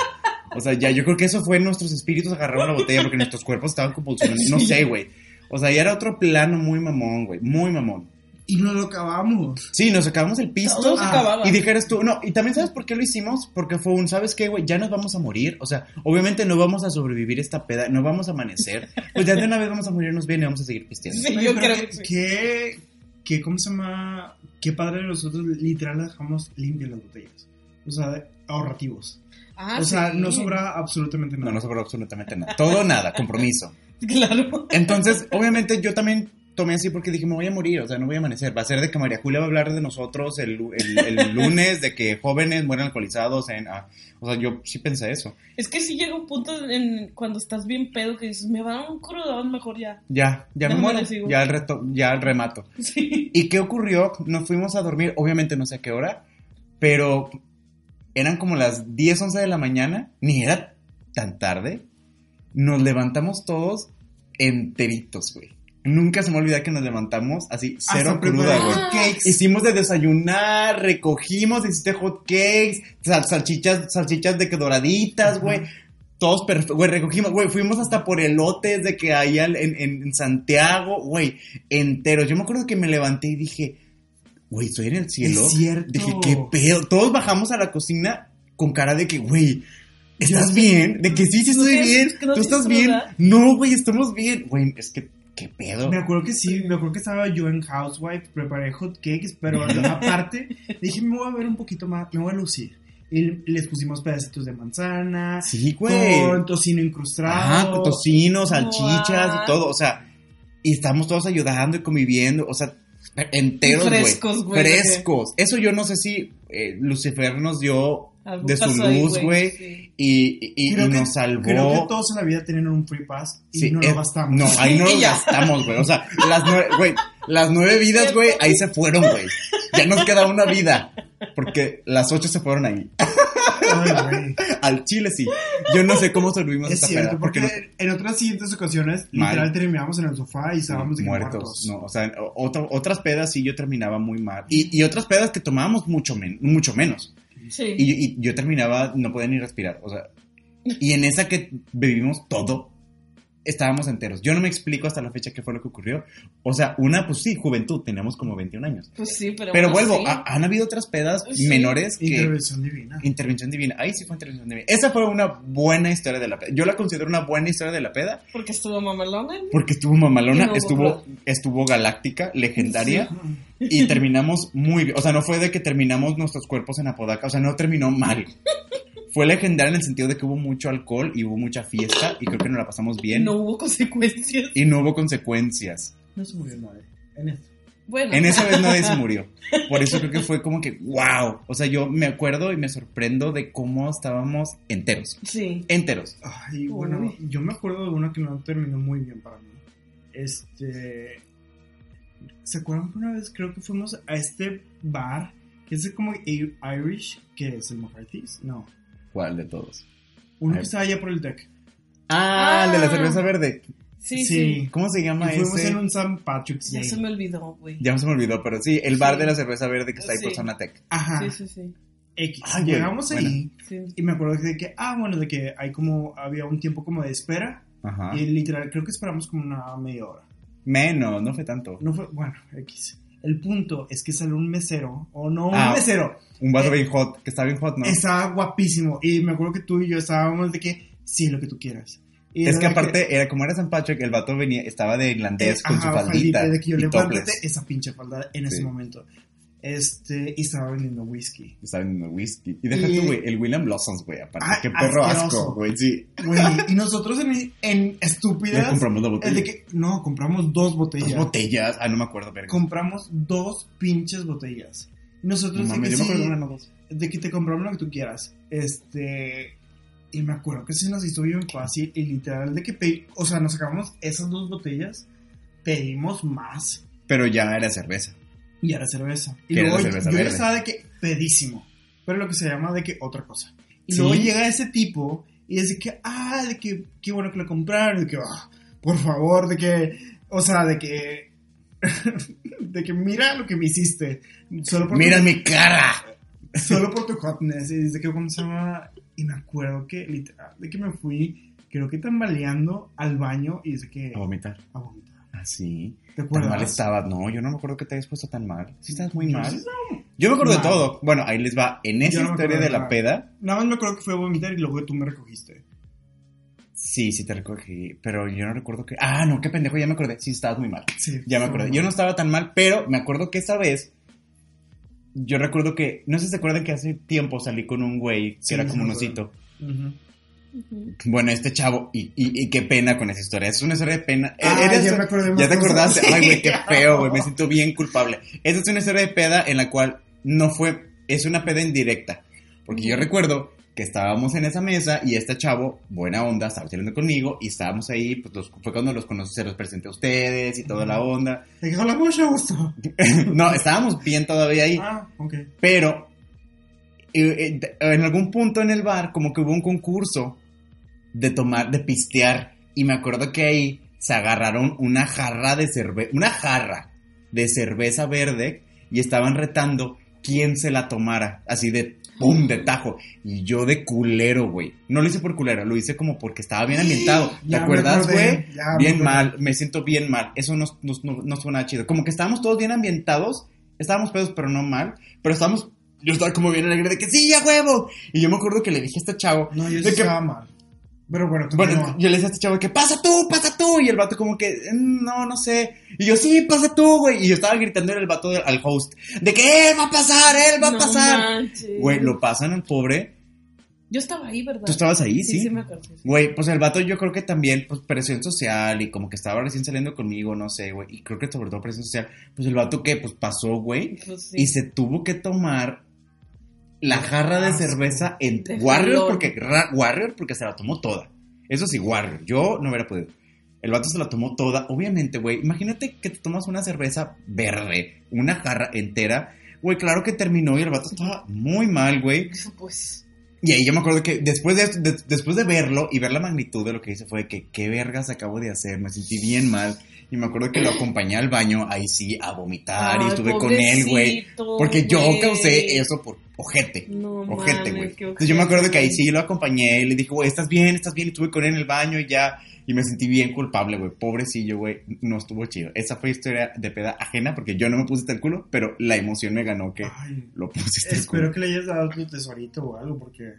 O sea, ya yo creo que eso fue nuestros espíritus agarraron la botella porque nuestros cuerpos estaban convulsionando, no sé, güey. O sea, ya era otro plano muy mamón, güey, muy mamón. Y no lo acabamos. Sí, nos acabamos el pisto. Ah. Y dijeras tú, no, y también sabes por qué lo hicimos, porque fue un, ¿sabes qué, güey? Ya nos vamos a morir, o sea, obviamente no vamos a sobrevivir esta peda, no vamos a amanecer, pues ya de una vez vamos a morirnos bien y vamos a seguir pisteando. Sí, Oye, yo creo que, que sí. que, que, ¿cómo se llama? Qué padre de nosotros, literal, dejamos limpias las botellas. O sea, ahorrativos. Ah, o sea, sí. no sobra absolutamente nada. No, no sobró absolutamente nada. Todo nada, compromiso. Claro. Entonces, obviamente yo también tomé así porque dije, me voy a morir, o sea, no voy a amanecer. Va a ser de que María Julia va a hablar de nosotros el, lu- el- el lunes, de que jóvenes mueren alcoholizados. En, ah, o sea, yo sí pensé eso. Es que sí llega un punto en, cuando estás bien pedo que dices, me va a dar un crudón, mejor ya. Ya, ya me Déjame muero, ya el, reto, ya el remato. Sí. ¿Y qué ocurrió? Nos fuimos a dormir, obviamente no sé a qué hora, pero eran como las 10, 11 de la mañana, ni era tan tarde. Nos levantamos todos enteritos, güey. Nunca se me olvida que nos levantamos así, cero cruda, güey. Hicimos de desayunar, recogimos, hiciste hot cakes, sal- salchichas, salchichas de que doraditas, güey. Todos perfectos, güey, recogimos, güey, fuimos hasta por elotes de que hay en, en, en Santiago, güey, enteros. Yo me acuerdo que me levanté y dije, güey, estoy en el cielo. Es cierto. Dije, qué pedo. Todos bajamos a la cocina con cara de que, güey, ¿estás bien? De que sí, sí ¿No estoy bien. ¿Tú estás bien? No, güey, estamos bien. Güey, es que, qué pedo. Me acuerdo que sí, me acuerdo que estaba yo en Housewife, preparé hot cakes, pero aparte dije, me voy a ver un poquito más, me voy a lucir. Y les pusimos pedacitos de manzana, Sí, güey. con tocino incrustado. Ajá, con tocino, salchichas y todo, o sea, y estamos todos ayudando y conviviendo, o sea, enteros, güey. Frescos, güey, Frescos. Eso yo no sé si eh, Lucifer nos dio Algo de su luz, güey, sí. y, y- y que- nos salvó. Creo que todos en la vida tienen un free pass y Sí, no eh, lo gastamos. No, ahí no lo gastamos, güey. O sea, las nueve, güey, las nueve vidas, güey, ahí se fueron, güey. Ya nos queda una vida. Porque las ocho se fueron ahí. Ay, güey. Al chile sí. Yo no sé cómo sobrevivimos Es esta cierto, peda. porque Porque en otras siguientes ocasiones, Mal. literal, terminábamos en el sofá y estábamos de que muertos. muertos. No, o sea, o- otra- otras pedas sí yo terminaba muy mal. Y, y otras pedas que tomábamos mucho, men- mucho menos. Y yo terminaba, no podía ni respirar. O sea, y en esa que bebimos todo, estábamos enteros. Yo no me explico hasta la fecha qué fue lo que ocurrió. O sea, una, pues sí, juventud, teníamos como 21 años. Pues sí, pero. Pero aún vuelvo, ha- han habido otras pedas Sí. menores que... Intervención divina. Intervención divina. Ahí sí fue intervención divina. Esa fue una buena historia de la peda. Yo la considero una buena historia de la peda Porque estuvo mamalona. porque estuvo mamalona, no estuvo, estuvo galáctica, legendaria y terminamos muy bien. O sea, no fue de que terminamos nuestros cuerpos en Apodaca, o sea, no terminó mal. Fue legendaria en el sentido de que hubo mucho alcohol y hubo mucha fiesta y creo que nos la pasamos bien No hubo consecuencias. y no hubo consecuencias. No se murió nadie. En esto. Bueno. En esa vez nadie se murió. Por eso creo que fue como que, wow. O sea, yo me acuerdo y me sorprendo de cómo estábamos enteros. Sí. Enteros. Ay, bueno, Uy. yo me acuerdo de una que no terminó muy bien para mí. Este. ¿Se acuerdan que una vez creo que fuimos a este bar que es como Irish, que es el McCarthy's? No. ¿Cuál de todos? Uno que estaba allá por el deck. Ah, el de la Ah. cerveza verde. Sí, sí. ¿Cómo se llama Y fuimos ese? en un St. Patrick's Ya Day. se me olvidó, güey. Ya se me olvidó, pero sí, el bar Sí. de la cerveza verde que está ahí por. Zona Tech. Ajá. Sí, sí, sí. X. Ah, Llegamos bueno. ahí sí. y me acuerdo de que, ah, bueno, de que hay como, había un tiempo como de espera. Ajá. Y literal, creo que esperamos como una media hora. Menos, no fue tanto. No fue, bueno, X. El punto es que salió un mesero, o no un Ah. mesero, Un vaso Eh, bien hot, que está bien hot, ¿no? estaba guapísimo. Y me acuerdo que tú y yo estábamos de que, sí, lo que tú quieras. Y es que aparte, era como era San Patrick, el vato venía, estaba de irlandés eh, con ajá, su faldita. de que yo y topless. esa pinche falda en ese Sí. momento. Este, y estaba vendiendo whisky. Estaba vendiendo whisky. Y tú, güey, el William Blossoms, güey, aparte. Ah, qué perro asqueroso. asco, güey, sí. Güey, y nosotros en, en estúpidas. compramos la el botella. de que, no, compramos dos botellas. Dos botellas. Ah, no me acuerdo, verga. compramos dos pinches botellas. Y Nosotros No de mames, que yo me sí, acuerdo de una, dos. de que te compramos lo que tú quieras. Este. Y me acuerdo que se nos hizo bien fácil y literal de que pe- o sea, nos sacamos esas dos botellas, pedimos más Pero ya era cerveza. Y era cerveza. Y luego cerveza yo ya verde. estaba de que pedísimo, pero lo que se llama de que otra cosa. Y ¿Sí? luego llega ese tipo y es de que, ah, de que qué bueno que lo compraron, de que, ah, por favor, de que, o sea, de que, de que mira lo que me hiciste. Solo por ¡Mira tu- mi cara! solo por tu hotness. Y dice que, ¿cómo se llama? Y me acuerdo que, literal, de que me fui, creo que tambaleando al baño y dice que A vomitar. a vomitar. Sí. ¿Te Tan acuerdas? mal estabas. No, yo no me acuerdo que te hayas puesto tan mal. Sí, estás muy mal. sí Yo me acuerdo de todo. Bueno, ahí les va. En esa no historia de de la peda, Nada más me acuerdo que fue a vomitar y luego tú me recogiste. sí, sí te recogí. Pero yo no recuerdo que. Ah, no, qué pendejo, ya me acordé. Sí, estabas muy mal. Sí. Ya me acordé. Yo no estaba tan mal, pero me acuerdo que esa vez. Yo recuerdo que. No sé si se acuerdan que hace tiempo salí con un güey que Sí, era como un osito. Bueno, este chavo. Y, y, y qué pena con esa historia. Es una historia de pena. Ah, ya me Ya te acordaste. Ay, güey, qué feo, güey. Me siento bien culpable. Esa es una historia de peda en la cual no fue. Es una peda indirecta. Porque yo recuerdo que estábamos en esa mesa y este chavo, buena onda, estaba saliendo conmigo y estábamos ahí. Pues los- fue cuando los conocí, se los presenté a ustedes y toda la onda. Te quedó la mucho gusto. no, estábamos bien todavía ahí. Ah, ok. Pero eh, eh, en algún punto en el bar, como que hubo un concurso de tomar, de pistear. Y me acuerdo que ahí se agarraron una jarra de cerveza, una jarra de cerveza verde y estaban retando quién se la tomara. Así de pum, de tajo. Y yo de culero, güey. No lo hice por culero, lo hice como porque estaba bien ambientado. ¿Te Ya acuerdas, güey? me Bien mal, me siento bien mal. Eso no, no, no, suena chido. Como que estábamos todos bien ambientados. Estábamos pedos, pero no mal. Pero estábamos. Yo estaba como bien alegre de que sí, ya huevo. Y yo me acuerdo que le dije a este chavo. No, yo de sí que- estaba mal. Pero bueno, Bueno, yo le decía a este chavo que pasa tú, pasa tú. Y el vato como que, "Mm, no, no sé. Y yo, sí, pasa tú, güey. Y yo estaba gritando en el vato del- al host. De que él va a pasar, él va a pasar. manches. Güey, lo pasan al pobre. Yo estaba ahí, ¿verdad? Tú estabas ahí, Sí, sí. sí, me acuerdo. Güey, pues el vato yo creo que también, pues presión social y como que estaba recién saliendo conmigo, no sé, güey. Y creo que sobre todo presión social. Pues el vato que, pues pasó, güey. Pues sí. Y se tuvo que tomar la jarra de cerveza en De Warrior porque, ra- Warrior porque se la tomó toda. Eso sí, Warrior. Yo no hubiera podido. El vato se la tomó toda. Obviamente, güey. Imagínate que te tomas una cerveza verde, una jarra entera. Güey, claro que terminó y el vato estaba muy mal, güey. Pues. Y ahí yo me acuerdo que después de, de- después de verlo y ver la magnitud de lo que hice fue que qué vergas acabo de hacer, me sentí bien mal. Y me acuerdo que lo acompañé al baño, ahí sí, a vomitar y estuve con él, güey. Porque yo causé eso por ojete. No ojete, güey. Entonces yo me acuerdo que ahí ojete. sí lo acompañé y le dije, güey, ¿estás bien? ¿Estás bien? Y estuve con él en el baño y ya. Y me sentí bien culpable, güey. Pobrecillo, güey. No estuvo chido. Esa fue historia de peda ajena porque yo no me puse el culo, pero la emoción me ganó que Ay, lo pusiste el culo. espero que le hayas dado tu tesorito o algo porque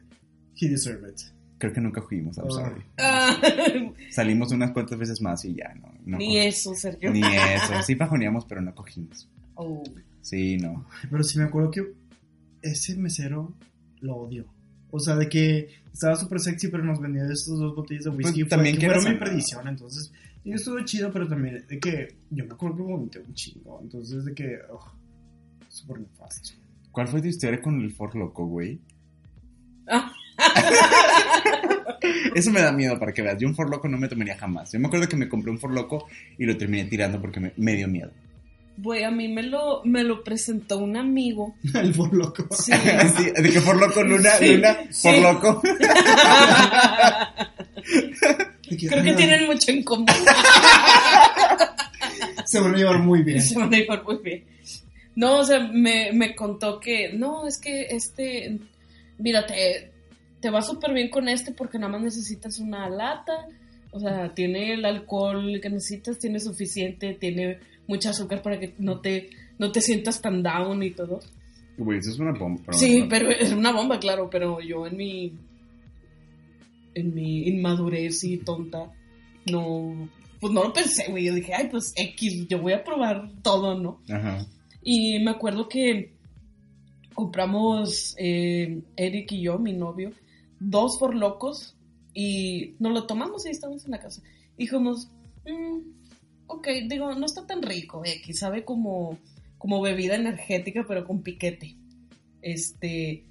he deserved it. Creo que nunca fuimos, I'm Oh. sorry. Ah, Salimos unas cuantas veces más y ya, no. no Ni eso, Sergio. Ni eso. Sí pajoneamos, pero no cogimos. Oh. Sí, no. Pero sí me acuerdo que ese mesero lo odio. O sea, de que estaba súper sexy, pero nos vendía esas dos botellas de Pues whisky. fue- también que fueron mi perdición. Entonces, y estuvo chido, pero también de que yo me acuerdo que vomité un chingo. Entonces, de que, oh, súper nefasto. ¿Cuál fue tu historia con el For Loco, güey? Ah. Eso me da miedo para que veas. Yo un For Loco no me tomaría jamás. Yo me acuerdo que me compré un For Loco y lo terminé tirando porque me, me dio miedo. Güey, a mí me lo, me lo presentó un amigo. El por loco. Sí. Sí, de que For Loco, Luna, Sí, Luna, sí. Creo que tienen mucho en común. Se van a llevar muy bien. Se van a llevar muy bien. No, o sea, me, me contó que, no, es que este, mira, te, te va súper bien con este porque nada más necesitas una lata. O sea, tiene el alcohol que necesitas, tiene suficiente, tiene mucha azúcar para que no te, no te sientas tan down y todo. Güey, eso es una bomba. pero- Sí, pero es una bomba, claro, pero yo en mi en mi inmadurez y tonta no pues no lo pensé, güey. Yo dije, "Ay, pues X, yo voy a probar todo, ¿no?" Ajá. Y me acuerdo que compramos eh, Eric y yo, mi novio, dos por locos y nos lo tomamos y estábamos en la casa. Y dijimos, "Mm, ok, digo, no está tan rico, X, sabe como, como bebida energética, pero con piquete. Este,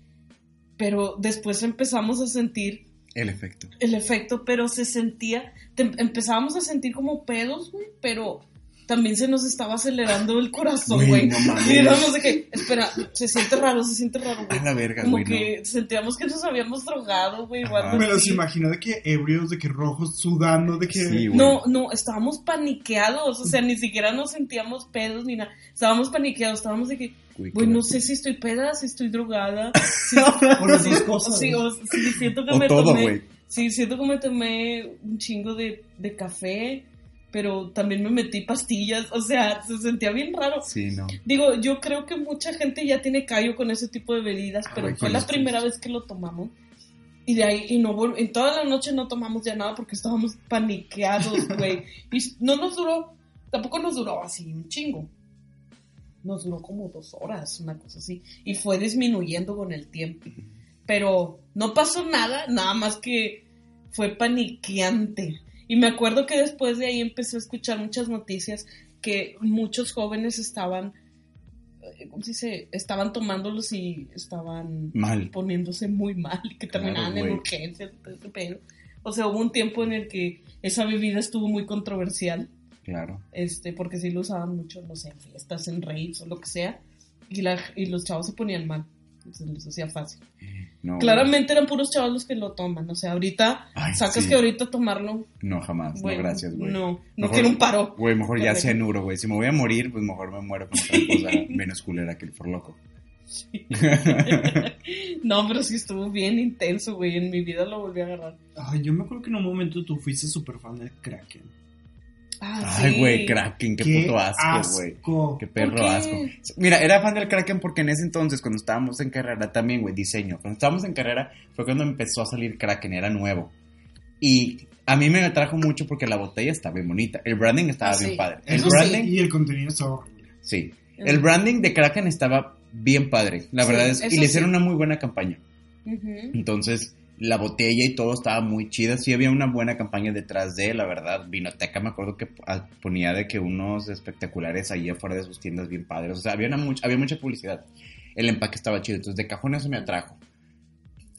pero después empezamos a sentir El efecto. el efecto, pero se sentía, te- empezábamos a sentir como pedos, pero también se nos estaba acelerando el corazón, Güey, no mames. y éramos de que, espera, se siente raro, se siente raro, güey. A la verga, Como que sentíamos que nos habíamos drogado, güey, Me los imagino de que ebrios, de que rojos, sudando, de que... Sí. No, no, estábamos paniqueados, o sea, ni siquiera nos sentíamos pedos ni nada. Estábamos paniqueados, estábamos de que, Güey, no sé si estoy peda, si estoy drogada, si, O las sí, dos cosas. sí, o sí, siento que O me todo, tomé, sí, siento que me tomé un chingo de, de café, pero también me metí pastillas, o sea, se sentía bien raro. Sí, no. Digo, yo creo que mucha gente ya tiene callo con ese tipo de bebidas, pero Ay, fue la primera vez que lo tomamos. Y de ahí, y no en toda la noche no tomamos ya nada porque estábamos paniqueados, güey. y no nos duró, tampoco nos duró así un chingo. Nos duró como dos horas, una cosa así. Y fue disminuyendo con el tiempo. Pero no pasó nada, nada más que fue paniqueante. Y me acuerdo que después de ahí empecé a escuchar muchas noticias que muchos jóvenes estaban, eh, ¿cómo se dice? Estaban tomándolos y estaban Mal. poniéndose muy mal y que Claro, terminaban en urgencias pedo. O sea, hubo un tiempo en el que esa bebida estuvo muy controversial, Claro. este, porque sí lo usaban mucho, no sé, en fiestas, en raves o lo que sea, y, la, y los chavos se ponían mal, se les hacía fácil. No, Claramente eran puros chavos los que lo toman, o sea, ahorita, Ay, sacas sí. que ahorita tomarlo, No, jamás. no, gracias, güey. No, no quiero un paro. Güey, mejor ya Correcto. cianuro, güey. Si me voy a morir, pues mejor me muero con otra cosa menos culera que el For Loco. No, pero sí estuvo bien intenso, güey, en mi vida lo volví a agarrar. Ay, yo me acuerdo que en un momento tú fuiste súper fan del Kraken. Ah, Ay, sí. güey, Kraken, qué, puto asco, güey. asco. Qué perro ¿Por qué? asco. Mira, era fan del Kraken porque en ese entonces, cuando estábamos en carrera, también, güey, diseño. Cuando estábamos en carrera fue cuando empezó a salir Kraken, era nuevo. Y a mí me atrajo mucho porque la botella estaba bien bonita. El branding estaba Ah, bien sí. padre. El Eso sí, branding, y el contenido estaba horrible. sí. El branding de Kraken estaba bien padre. La Sí, verdad es eso y le hicieron sí. una muy buena campaña. Entonces, la botella y todo estaba muy chida. Sí había una buena campaña detrás de, la verdad. Vinoteca me acuerdo que ah, ponía de que unos espectaculares ahí afuera de sus tiendas bien padres. O sea, había, una mucha, había mucha publicidad. El empaque estaba chido. Entonces, de cajón eso me atrajo.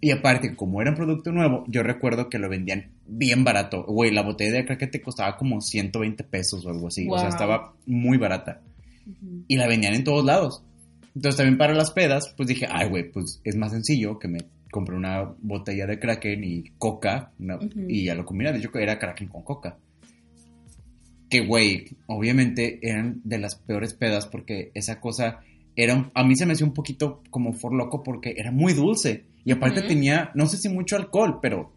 Y aparte, como era un producto nuevo, yo recuerdo que lo vendían bien barato. Güey, la botella de crack te costaba como 120 pesos o algo así. O sea, estaba muy barata y la vendían en todos lados. Entonces también para las pedas, pues dije, ay, güey, pues es más sencillo que me compré una botella de Kraken y coca, una- y ya lo combiné. De hecho, era Kraken con coca. Que, güey, obviamente eran de las peores pedas porque esa cosa era, a mí se me hacía un poquito como for loco porque era muy dulce. Y aparte tenía, no sé si mucho alcohol, pero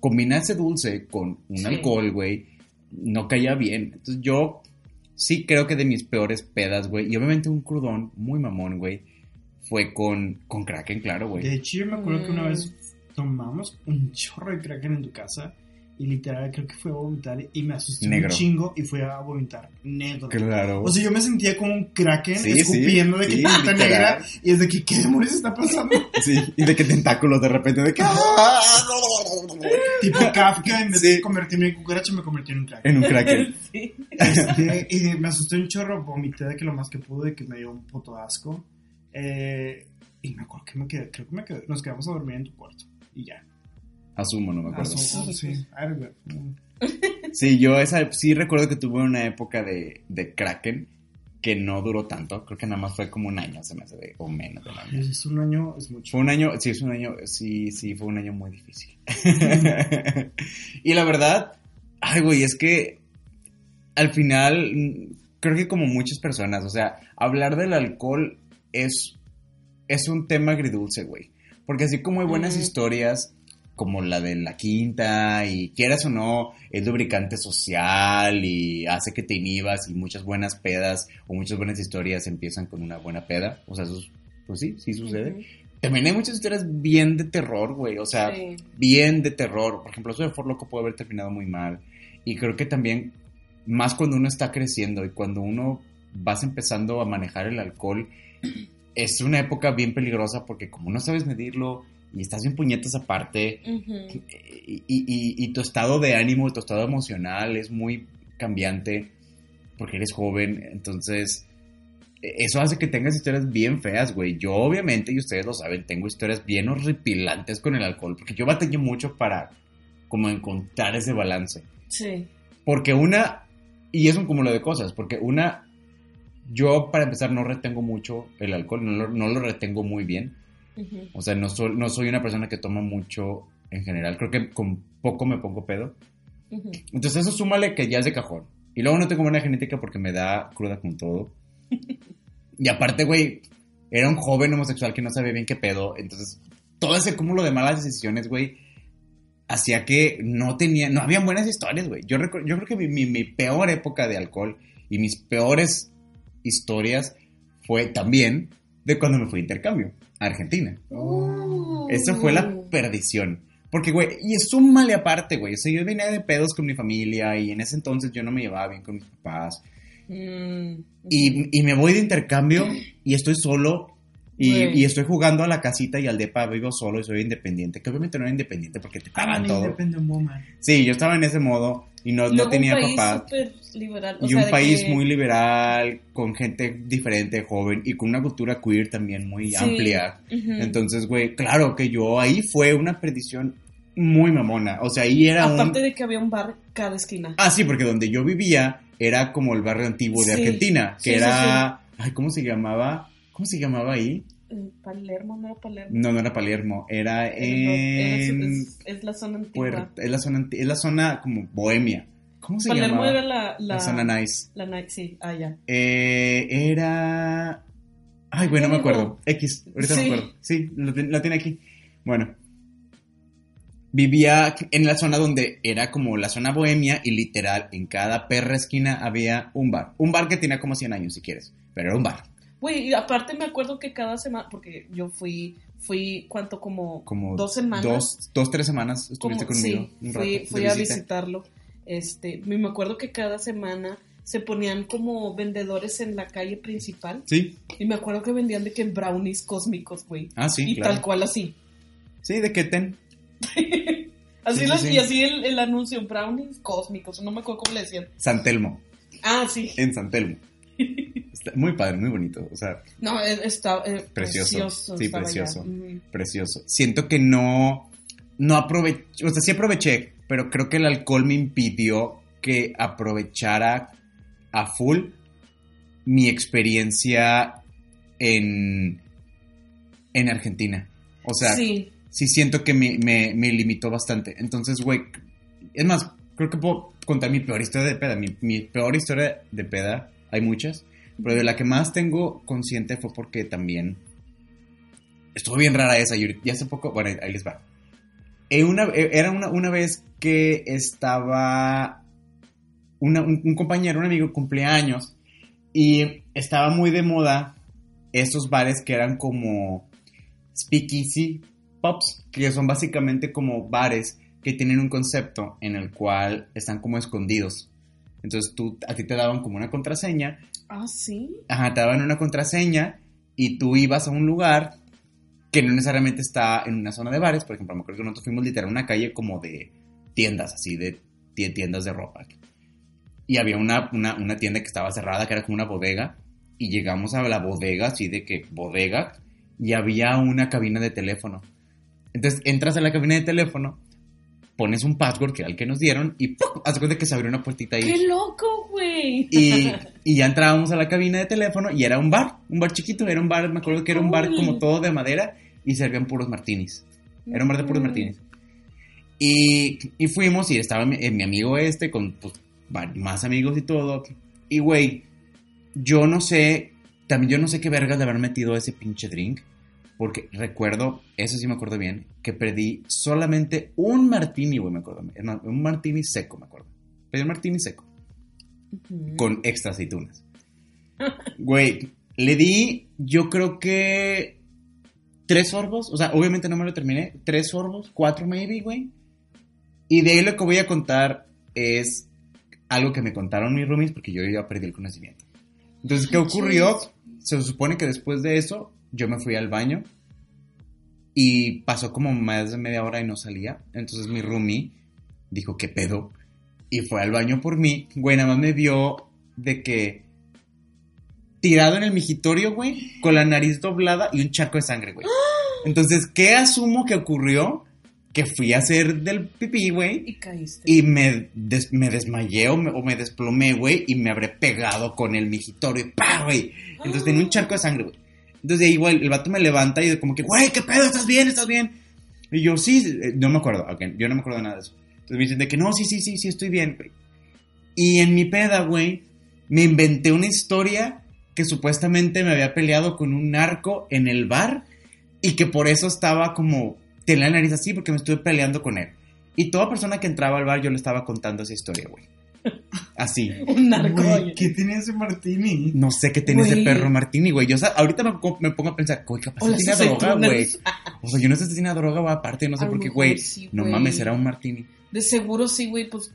combinar ese dulce con un Sí. alcohol, güey, no caía bien. Entonces yo sí creo que de mis peores pedas, güey, y obviamente un crudón muy mamón, güey, fue con, con Kraken, claro, De güey. hecho, yo me acuerdo que una Mm. vez tomamos un chorro de Kraken en tu casa y literal creo que fue a vomitar y me asusté Negro. un chingo y fue a vomitar negro. Claro. O sea, yo me sentía como un Kraken Sí, escupiendo sí, de que sí, puta literal. negra y es de que qué demonios está pasando. Sí, y de que tentáculos de repente, de que... tipo Kafka en vez Sí. de convertirme en cucaracha me convertí en un Kraken. en un Kraken. Sí. Este, y me asusté un chorro, vomité de que lo más que pude, de que me dio un puto asco. Eh, y me acuerdo que me quedé, creo que me quedé, nos quedamos a dormir en tu cuarto. Y ya. Asumo, no me acuerdo. Asu- sí. Sí, yo esa, sí recuerdo que tuve una época de, de Kraken que no duró tanto. Creo que nada más fue como un año, se me hace, de- o menos de un año. Es un año, es mucho. Fue un año, sí, es un año, sí, sí, fue un año muy difícil. y la verdad, ay, güey, es que al final, creo que como muchas personas, o sea, hablar del alcohol es, es un tema agridulce, güey. Porque así como hay buenas Mm. historias, como la de la quinta, y quieras o no, es lubricante social y hace que te inhibas y muchas buenas pedas o muchas buenas historias empiezan con una buena peda. O sea, eso es- pues sí, sí sucede. También hay muchas historias bien de terror, güey. O sea, Sí. bien de terror. Por ejemplo, eso de For Loco puede haber terminado muy mal. Y creo que también, más cuando uno está creciendo y cuando uno vas empezando a manejar el alcohol, es una época bien peligrosa porque como no sabes medirlo y estás bien puñetas aparte, y- y- y tu estado de ánimo, tu estado emocional es muy cambiante porque eres joven, entonces e- eso hace que tengas historias bien feas, güey. Yo obviamente, y ustedes lo saben, tengo historias bien horripilantes con el alcohol, porque yo batallé mucho para como encontrar ese balance. Sí. Porque una, y es un cúmulo de cosas, porque una, yo para empezar no retengo mucho el alcohol, no lo, no lo retengo muy bien. O sea, no soy, no soy una persona que toma mucho en general. Creo que con poco me pongo pedo. Entonces eso súmale que ya es de cajón. Y luego no tengo buena genética porque me da cruda con todo. Y aparte, güey, era un joven homosexual que no sabía bien qué pedo. Entonces, todo ese cúmulo de malas decisiones, güey, hacía que no tenía, no habían buenas historias, güey. Yo, yo creo que mi, mi- mi peor época de alcohol y mis peores historias fue también de cuando me fui de intercambio a Argentina. Uh. Eso fue la perdición. Porque, güey, y es un male aparte, güey. O sea, yo venía de pedos con mi familia y en ese entonces yo no me llevaba bien con mis papás. Mm. Y, y me voy de intercambio y estoy solo y, y estoy jugando a la casita y al depa vivo solo y soy independiente. Que obviamente no era independiente porque te pagan todo. Independent Woman. Sí, yo estaba en ese modo y no, tenía un país papás. súper liberal. o Y sea, un país que- muy liberal, con gente diferente, joven y con una cultura queer también muy Sí. amplia. Entonces, güey, claro que yo ahí fue una perdición muy mamona. O sea, ahí era Aparte un... de que había un bar cada esquina. Ah, sí, porque donde yo vivía era como el barrio antiguo de Sí. Argentina, que sí, era... Ay, ¿cómo se llamaba? ¿Cómo se llamaba ahí? Palermo, no era Palermo. No, no era Palermo, era en... es, es la zona antigua. Puerta- es, la zona, es la zona como bohemia. ¿Cómo se Palermo llamaba? era la, la, La zona nice. la night, sí, ah, ya. Eh, era... Ay, güey, no me acuerdo. X, ahorita Sí. me acuerdo. Sí, lo tiene aquí. Bueno. Vivía en la zona donde era como la zona bohemia y literal en cada perra esquina había un bar. Un bar que tenía como 100 años si quieres, pero era un bar. Güey, y aparte me acuerdo que cada semana, porque yo fui, fui, ¿cuánto? Como, Como dos semanas. Dos, dos tres semanas como- estuviste conmigo. sí, un fui, rato fui de a visita. visitarlo. Este, me acuerdo que cada semana se ponían como vendedores en la calle principal. Sí, Y me acuerdo que vendían de que brownies cósmicos, güey. ah, sí, y claro. tal cual así. Sí, de qué ten. Así Sí, sí, los- sí. Y así el, el anuncio, brownies cósmicos, no me acuerdo cómo le decían. San Telmo, Ah, sí. en San Telmo. Está muy padre, muy bonito. O sea, No, está eh, Precioso. precioso. Sí, precioso. Precioso. Siento que no, no aproveché, o sea, sí aproveché, pero creo que el alcohol me impidió que aprovechara a full mi experiencia en, en Argentina. O sea, sí, sí siento que me, me, me limitó bastante. Entonces, güey, es más, creo que puedo contar mi peor historia de peda. Mi, mi peor historia de peda, hay muchas, pero de la que más tengo consciente fue porque también estuvo bien rara esa. Y hace poco, bueno, ahí les va. Eh, eh, era una, una vez que estaba un compañero, un amigo, cumpleaños y estaba muy de moda estos bares que eran como speakeasy pops, que son básicamente como bares que tienen un concepto en el cual están como escondidos. Entonces tú, a ti te daban como una contraseña Ah, sí. Ajá, te daban una contraseña y tú ibas a un lugar que no necesariamente está en una zona de bares. Por ejemplo, me acuerdo que nosotros fuimos literal a una calle como de tiendas, así, de tie- tiendas de ropa. Y había una, una, una tienda que estaba cerrada, que era como una bodega. Y llegamos a la bodega, así de que bodega, y había una cabina de teléfono. Entonces entras a la cabina de teléfono, pones un password que era el que nos dieron, y ¡pum! haz cuenta que se abrió una puertita ahí. ¡Qué loco, güey! Y, y ya entrábamos a la cabina de teléfono y era un bar, un bar chiquito, era un bar, me acuerdo que era un bar Uy. como todo de madera y servían puros martinis. Era un bar de puros Mm. martinis. Y, y fuimos y estaba mi, eh, mi amigo este con pues, más amigos y todo. Y güey, yo no sé, también yo no sé qué vergas de haber metido ese pinche drink. Porque recuerdo, eso sí me acuerdo bien, que perdí solamente un martini, güey, me acuerdo. Un martini seco, me acuerdo. Pedí un martini seco Ujú. con extra aceitunas. Güey, le di, yo creo que tres sorbos, o sea, obviamente no me lo terminé, tres sorbos, cuatro maybe, güey. Y de ahí lo que voy a contar es algo que me contaron mis roomies porque yo ya perdí el conocimiento. Entonces, ¿qué ocurrió? Se supone que después de eso, yo me fui al baño y pasó como más de media hora y no salía. Entonces mi roomie dijo, ¿qué pedo? Y fue al baño por mí. Güey, nada más me vio de que tirado en el migitorio, güey, con la nariz doblada y un charco de sangre, güey. Entonces, ¿qué asumo que ocurrió? Que fui a hacer del pipí, güey. Y caíste. Y me, des- me desmayé o me, o me desplomé, güey, y me habré pegado con el migitorio y ¡pa, güey! Entonces tenía un charco de sangre, güey. Entonces ahí, güey, el vato me levanta y como que, güey, ¿qué pedo? ¿Estás bien? ¿Estás bien? Y yo, sí, eh, no me acuerdo, ok, yo no me acuerdo de nada de eso. Entonces me dicen de que, no, sí, sí, sí, sí, estoy bien, güey. Y en mi peda, güey, me inventé una historia que supuestamente me había peleado con un narco en el bar y que por eso estaba como, tenía la nariz así porque me estuve peleando con él. Y toda persona que entraba al bar yo le estaba contando esa historia, güey. Así. Un narco. Güey. ¿Qué tenía ese martini? No sé qué tenía ese perro Martini, güey. Yo, o sea, ahorita me, me pongo a pensar, güey, capaz O las tenía droga, güey. O sea, yo no sé si tenía droga, güey, aparte, no sé A por qué, güey. sí, no güey. mames, era un Martini. De seguro sí, güey, pues.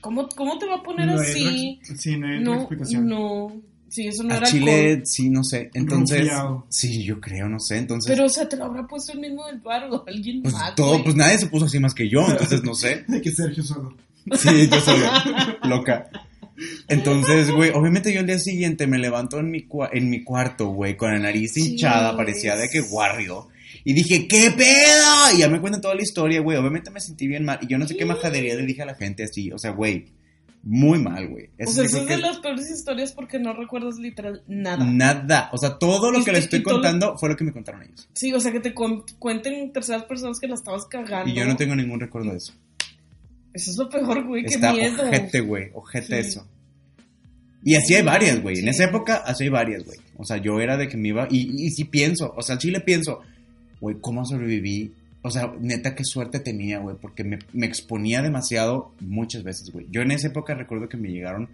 ¿Cómo, ¿Cómo te va a poner No así? Sí, no hay No, explicación. no. Sí, eso no A era Chile, alcohol. sí, no sé. Entonces, Rufiado. sí, yo creo, no sé. Entonces, Pero, o sea, te lo habrá puesto el mismo del bar o alguien pues más. todo, güey. pues nadie se puso así más que yo, entonces no sé. De que Sergio solo. Sí, yo solo, loca. Entonces, güey, obviamente yo el día siguiente me levanto en mi, cua- en mi cuarto, güey, con la nariz hinchada, parecía de que guardio. Y dije, ¿qué pedo? Y ya me cuentan toda la historia, güey. Obviamente me sentí bien mal. Y yo no sé qué majadería le dije a la gente así. O sea, güey, muy mal, güey. O sea, eso es de que- las peores historias porque no recuerdas literal nada. Nada. O sea, todo lo Y que les estoy lo- contando fue lo que me contaron ellos. Sí, o sea, que te cu- cuenten terceras personas que la estabas cagando. Y yo no tengo ningún recuerdo de eso. Eso es lo peor, güey, qué miedo. ojete, güey. Ojete Sí. eso. Y así hay varias, güey. En esa época, así hay varias, güey. O sea, yo era de que me iba. Y, y sí pienso, o sea, sí le pienso, güey, ¿cómo sobreviví? O sea, neta, qué suerte tenía, güey, porque me, me exponía demasiado muchas veces, güey. Yo en esa época recuerdo que me llegaron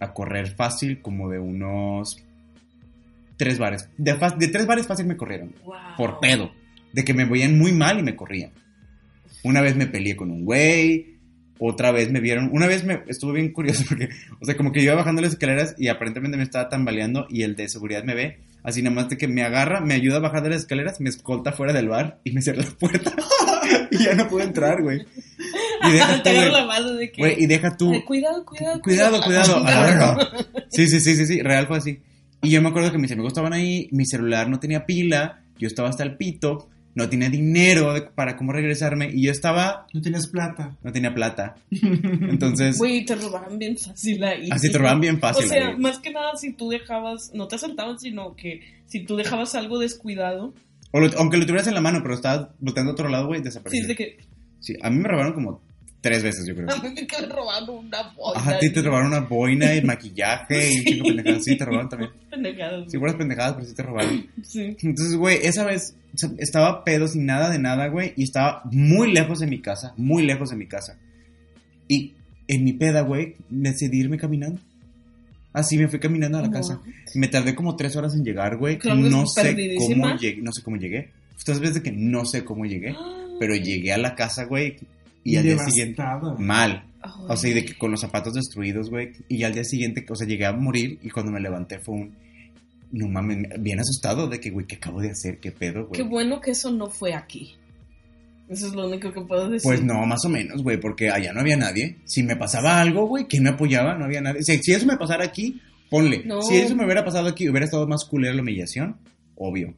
a correr fácil, como de unos tres bares. De, de tres bares fácil me corrieron, Wow. por pedo. De que me veían muy mal y me corrían. Una vez me peleé con un güey, otra vez me vieron, una vez me estuvo bien curioso porque, o sea, como que yo iba bajando las escaleras y aparentemente me estaba tambaleando y el de seguridad me ve, así nada más de que me agarra, me ayuda a bajar de las escaleras, me escolta fuera del bar y me cierra la puerta y ya no puedo entrar, güey. Y deja tú, güey. de que. Y deja tú, Ay, cuidado, cuidado. Cuidado, cuidado. Ah, A la verga. Sí, sí, sí, sí, sí, real fue así. Y yo me acuerdo que mis amigos estaban ahí, mi celular no tenía pila, yo estaba hasta el pito, no tenía dinero de- para cómo regresarme y yo estaba, No tenías plata. no tenía plata. Entonces, Güey, te robaron bien fácil ahí. así te roban bien fácil. O sea, ahí. más que nada, si tú dejabas, no te asaltaban, sino que si tú dejabas algo descuidado, O lo- aunque lo tuvieras en la mano, pero estabas volteando a otro lado, güey, Sí, desapareció. es de que Sí, a mí me robaron como tres veces, yo creo. a mí me quedé robando una boina. Ajá, a ti te robaron una boina y maquillaje y un chico pendejado. Sí, te robaron también. Pendejadas. Sí, buenas pendejadas, pero sí te robaron. Sí. Entonces, güey, esa vez estaba pedo sin nada de nada, güey, y estaba muy lejos de mi casa, muy lejos de mi casa. Y en mi peda, güey, decidí irme caminando. Así me fui caminando a la casa. Me tardé como tres horas en llegar, güey. Claro No sé cómo llegué, no sé cómo llegué. Ustedes ves de que no sé cómo llegué, pero llegué a la casa, güey, y al día siguiente mal. Ay. O sea, y de que con los zapatos destruidos, güey. Y al día siguiente, o sea, llegué a morir y cuando me levanté fue un... No mames, bien asustado de que, güey, ¿qué acabo de hacer? ¿Qué pedo, güey? Qué bueno que eso no fue aquí. Eso es lo único que puedo decir. Pues no, más o menos, güey, porque allá no había nadie. Si me pasaba algo, güey, ¿quién me apoyaba? No había nadie. Si, si eso me pasara aquí, ponle. No. Si eso me hubiera pasado aquí, hubiera estado más culera la humillación, obvio.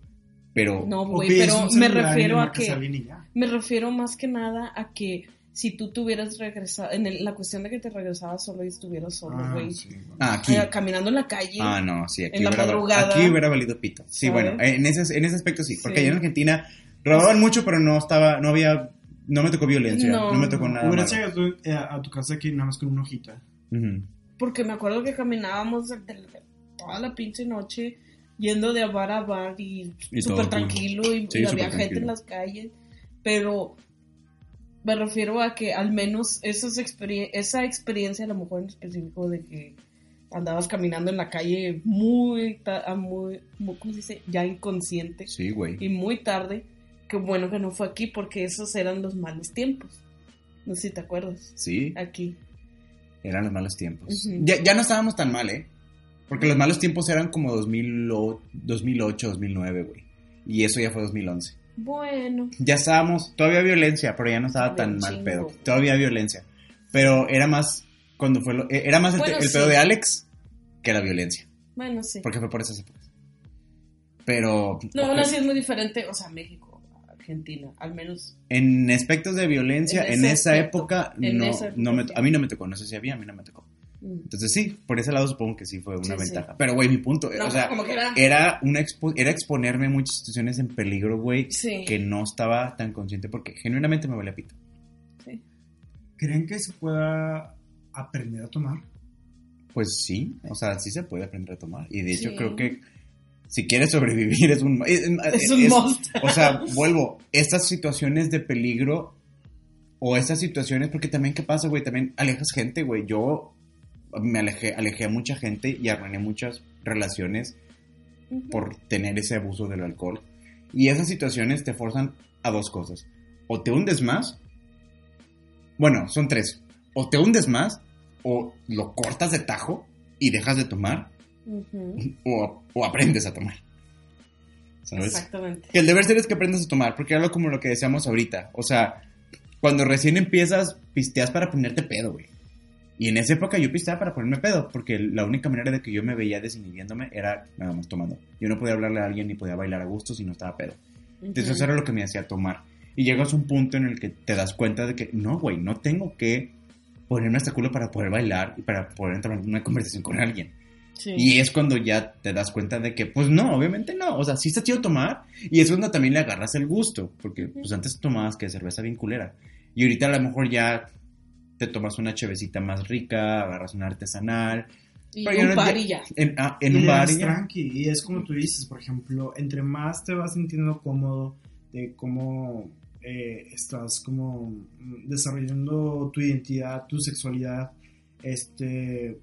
Pero, No, güey, pero me refiero a que... Me refiero más que nada a que si tú tuvieras regresado, en el- la cuestión de que te regresabas solo y estuvieras solo, Ah, güey, sí, bueno. ah, aquí. eh, caminando en la calle, Ah, no, sí, aquí, en la hubiera, madrugada. aquí hubiera valido pito. Sí, ¿Sabes? bueno, en ese, en ese aspecto sí, porque Sí. allá en Argentina robaban mucho, pero no estaba, no había, no me tocó violencia, no, No. me tocó nada. Hubieras malo. llegado tú, eh, a tu casa aquí nada más con una hojita. Ujú. porque me acuerdo que caminábamos de- de- toda la pinche noche yendo de bar a bar y, Y súper tranquilo y, Sí, y había gente tranquilo. en las calles, pero me refiero a que al menos esas experien- esa experiencia, a lo mejor en específico de que andabas caminando en la calle muy, ta- a muy, muy ¿cómo se dice? Ya inconsciente Sí, güey. y muy tarde, qué bueno que no fue aquí porque esos eran los malos tiempos. No sé si te acuerdas. Sí, Aquí. eran los malos tiempos. Ya, ya no estábamos tan mal, ¿eh? Porque los malos tiempos eran como 2008, 2008 2009, güey. Y eso ya fue 2011. Bueno. Ya estábamos, todavía violencia, pero ya no estaba tan mal pedo. Todavía violencia. Pero era más, cuando fue, lo- eh, era más el, Bueno, el sí. pedo de Alex que la violencia. Bueno, sí. Porque fue por esas épocas. Pero No, aún así es muy diferente, o sea, México, Argentina, al menos. en aspectos de violencia, En esa aspecto, época, en no, esa época, no me, a mí no me tocó. No sé si había, a mí no me tocó. Entonces sí, por ese lado supongo que sí fue una Sí, sí. ventaja. Pero, güey, mi punto, No, o sea, como que era. era, una expo- era exponerme a muchas situaciones en peligro, güey, Sí. que no estaba tan consciente porque genuinamente me valía pito. sí. ¿Creen que se pueda aprender a tomar? Pues sí, o sea, sí se puede aprender a tomar. Y de hecho Sí. creo que si quieres sobrevivir es un... Es, Es un must. O sea, vuelvo, estas situaciones de peligro o estas situaciones, porque también, ¿qué pasa, güey? También alejas gente, güey. Yo me alejé, alejé a mucha gente y arruiné muchas relaciones Ujú. por tener ese abuso del alcohol. Y esas situaciones te forzan a dos cosas. O te hundes más. Bueno, son tres. O te hundes más, o lo cortas de tajo y dejas de tomar, o, o aprendes a tomar. ¿Sabes? Exactamente. Que el deber ser es que aprendas a tomar, porque era como lo que decíamos ahorita. O sea, cuando recién empiezas, pisteas para ponerte pedo, güey. Y en esa época yo pisteaba para ponerme pedo, porque la única manera de que yo me veía desinhibiéndome era nada más tomando. Yo no podía hablarle a alguien ni podía bailar a gusto si no estaba pedo. Entonces eso Ujú. era lo que me hacía tomar. Y llegas a un punto en el que te das cuenta de que no, güey, no tengo que ponerme hasta culo para poder bailar y para poder entrar en una conversación con alguien. Sí. Y es cuando ya te das cuenta de que, pues no, obviamente no. O sea, sí está chido tomar. Y es cuando también le agarras el gusto. Porque pues antes tomabas que cerveza bien culera. Y ahorita a lo mejor ya te tomas una chevecita más rica, agarras una artesanal. y pero ya un no- par y ya. En, ah, en Y un bar y ya. tranqui. Y es como tú dices, por ejemplo, entre más te vas sintiendo cómodo de cómo eh, estás como desarrollando tu identidad, tu sexualidad, este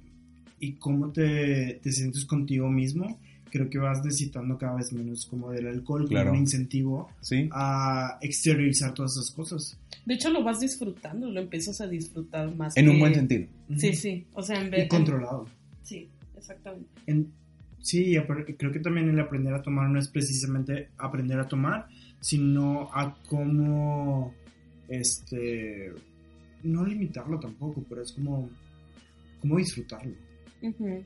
y cómo te, te sientes contigo mismo, creo que vas necesitando cada vez menos como del alcohol Claro. como un incentivo Sí. a exteriorizar todas esas cosas. De hecho, lo vas disfrutando, lo empiezas a disfrutar más. En un buen sentido. Sí, sí. O sea, en vez Y controlado. Sí, exactamente. En- sí, creo que también el aprender a tomar no es precisamente aprender a tomar, sino a cómo, este, no limitarlo tampoco, pero es como, cómo disfrutarlo,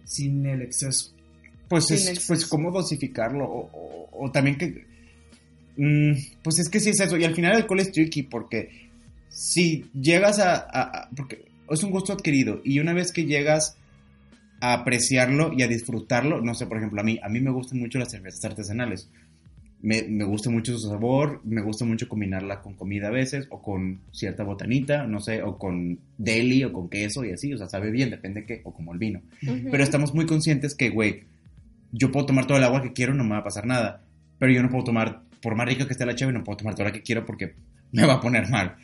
sin el exceso. Pues es, pues cómo dosificarlo. O, o- o también que. mm, pues es que sí es eso. Y al final el alcohol es tricky porque si llegas a, a- a- Porque es un gusto adquirido. Y una vez que llegas a apreciarlo y a disfrutarlo, no sé, por ejemplo, a mí, a mí me gustan mucho las cervezas artesanales. me, me gusta mucho su sabor, me gusta mucho combinarla con comida a veces, o con cierta botanita, no sé, o con deli, o con queso y así, o sea, sabe bien, depende de qué, o como el vino. Ujú. Pero estamos muy conscientes que, güey, yo puedo tomar todo el agua que quiero, no me va a pasar nada. Pero yo no puedo tomar, por más rica que esté la chave, no puedo tomar toda la que quiero porque me va a poner mal.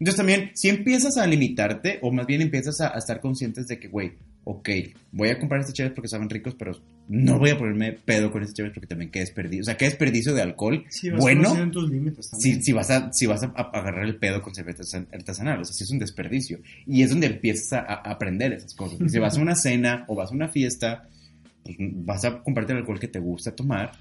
Entonces también, si empiezas a limitarte, o más bien empiezas a, a estar conscientes de que, güey, ok, voy a comprar estas chaves porque saben ricos, pero no voy a ponerme pedo con estas chaves porque también qué desperdicio. O sea, qué desperdicio de alcohol. Sí, vas bueno, conociendo tus límites también. si, si vas a, si vas a, agarrar el pedo con cerveza artesan- artesanal, o sea, sí es un desperdicio. Y es donde empiezas a, a aprender esas cosas. Si vas a una cena o vas a una fiesta, pues vas a comprarte el alcohol que te gusta tomar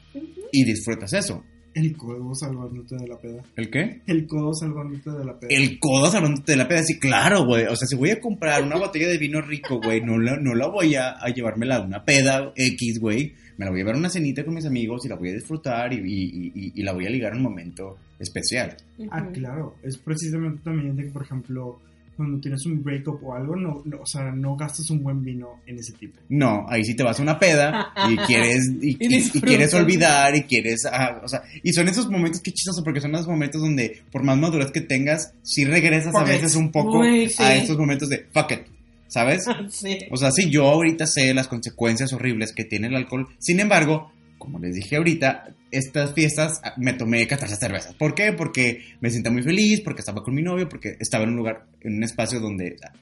y disfrutas eso. El codo salvándote de la peda. ¿El qué? El codo salvándote de la peda. El codo salvándote de la peda, sí, claro, güey. O sea, si voy a comprar una botella de vino rico, güey, no la, no la voy a, a llevármela a una peda X, güey. Me la voy a llevar a una cenita con mis amigos y la voy a disfrutar y, y- y- y la voy a ligar a un momento especial. Ah, claro. Es precisamente también de que, por ejemplo, cuando tienes un breakup o algo, no, no, o sea, no gastas un buen vino en ese tipo. No, ahí sí te vas a una peda y quieres y, quieres olvidar y quieres, ah, o sea, y son esos momentos que chistoso porque son los momentos donde por más madurez que tengas, sí regresas a it. veces un poco sí. a estos momentos de fuck it, ¿sabes? Sí. O sea, sí, yo ahorita sé las consecuencias horribles que tiene el alcohol. Sin embargo, como les dije ahorita, estas fiestas ah, me tomé 14 cervezas. ¿Por qué? Porque me sentía muy feliz, porque estaba con mi novio, porque estaba en un lugar, en un espacio donde ah,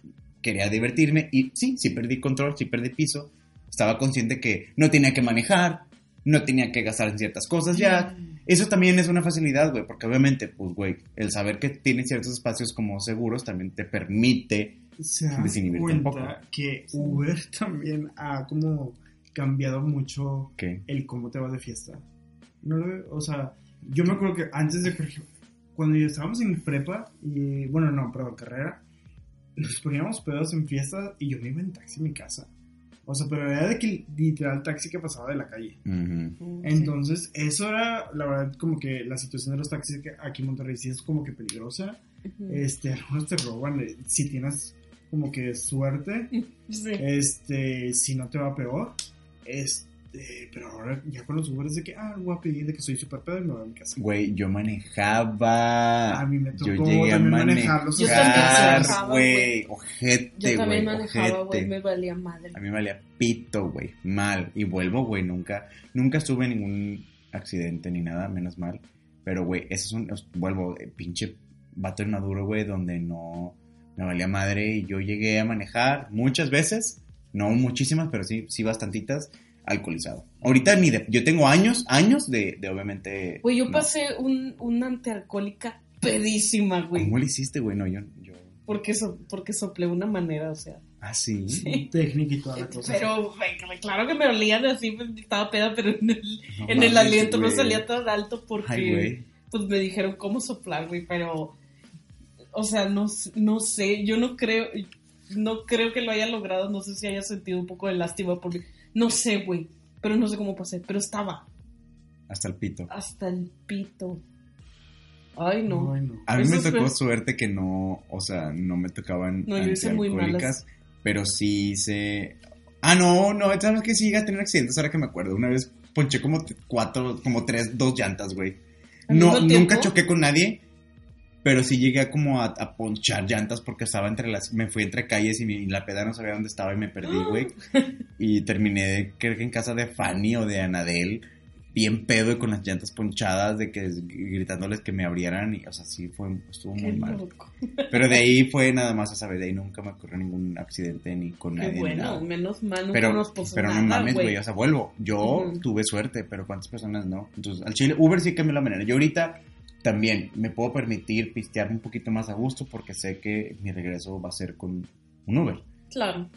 quería divertirme. Y sí, sí perdí control, sí perdí piso. Estaba consciente que no tenía que manejar, no tenía que gastar en ciertas cosas ya. Eso también es una facilidad, güey, porque obviamente, pues, güey, el saber que tienes ciertos espacios como seguros también te permite Se Desinhibirte un cuenta poco. que Uber también ha como cambiado mucho que... el cómo te vas de fiesta. No lo veo, o sea, yo me acuerdo que antes de, por ejemplo, cuando ya estábamos en prepa, y bueno, no, perdón, carrera, nos poníamos pedos en fiesta y yo me iba en taxi a mi casa. O sea, pero era de que literal taxi que pasaba de la calle. Ujú. Entonces, eso era, la verdad, como que la situación de los taxis que aquí en Monterrey sí es como que peligrosa. Ujú. Este, algunos te roban, eh, si tienes como que suerte, Sí. este, si no te va peor. Este, pero ahora ya con los Uber es de que, ah, voy a pedir de que soy super pedo y me voy a mi casa. Güey, yo manejaba. A mí me tocó yo llegué a también manejar, manejarlos. Yo también manejaba, güey. Ojete, Yo güey. también manejaba, güey, me valía madre. A mí me valía pito, güey. Mal. Y vuelvo, güey. Nunca, nunca estuve en ningún accidente ni nada, menos mal. Pero, güey, eso es un. Vuelvo, eh, pinche vato inmaduro, güey, donde no me valía madre. Y yo llegué a manejar muchas veces. No muchísimas, pero sí, sí bastantitas. Alcoholizado. Ahorita ni de. Yo tengo años, años de, de obviamente. Güey, yo no. pasé un, una antialcohólica pedísima, güey. ¿Cómo le hiciste, güey? No, yo. yo... Porque, so- porque soplé una manera, o sea. Ah, sí. Técnica y toda la cosa. Pero, güey, claro que me olían así, pues, estaba peda, pero en el, No en el aliento no salía tan alto porque Ay, güey. pues me dijeron cómo soplar, güey, pero o sea, no, no sé, yo no creo, no creo que lo haya logrado, no sé si haya sentido un poco de lástima por mí, no sé, güey, pero no sé cómo pasé, pero estaba Hasta el pito. hasta el pito. Ay, no. Ay, no. A mí Eso me fue- tocó suerte que no, o sea, no me tocaban No, yo hice muy antialcohólicas, pero sí hice... Ah, no, no, sabes que sí llegué a tener accidentes, ahora que me acuerdo. Una vez ponché como cuatro, como tres, dos llantas, güey. ¿Al No, nunca choqué con nadie, pero sí llegué a como a, a ponchar llantas porque estaba entre las... Me fui entre calles y, mi- y la peda no sabía dónde estaba y me perdí, güey. Y terminé, creo que en casa de Fanny o de Anadel, bien pedo y con las llantas ponchadas, de que gritándoles que me abrieran y, o sea, sí fue, estuvo Qué muy mal. loco. Pero de ahí fue nada más a saber, de ahí nunca me ocurrió ningún accidente ni con Qué nadie. ni bueno, nada. menos mal, nunca Pero, nos pasó pero no mames, güey, o sea, vuelvo. Yo tuve suerte, pero ¿cuántas personas no? Entonces, al Chile, Uber sí cambió la manera. Yo ahorita también me puedo permitir pistear un poquito más a gusto porque sé que mi regreso va a ser con un Uber. Claro.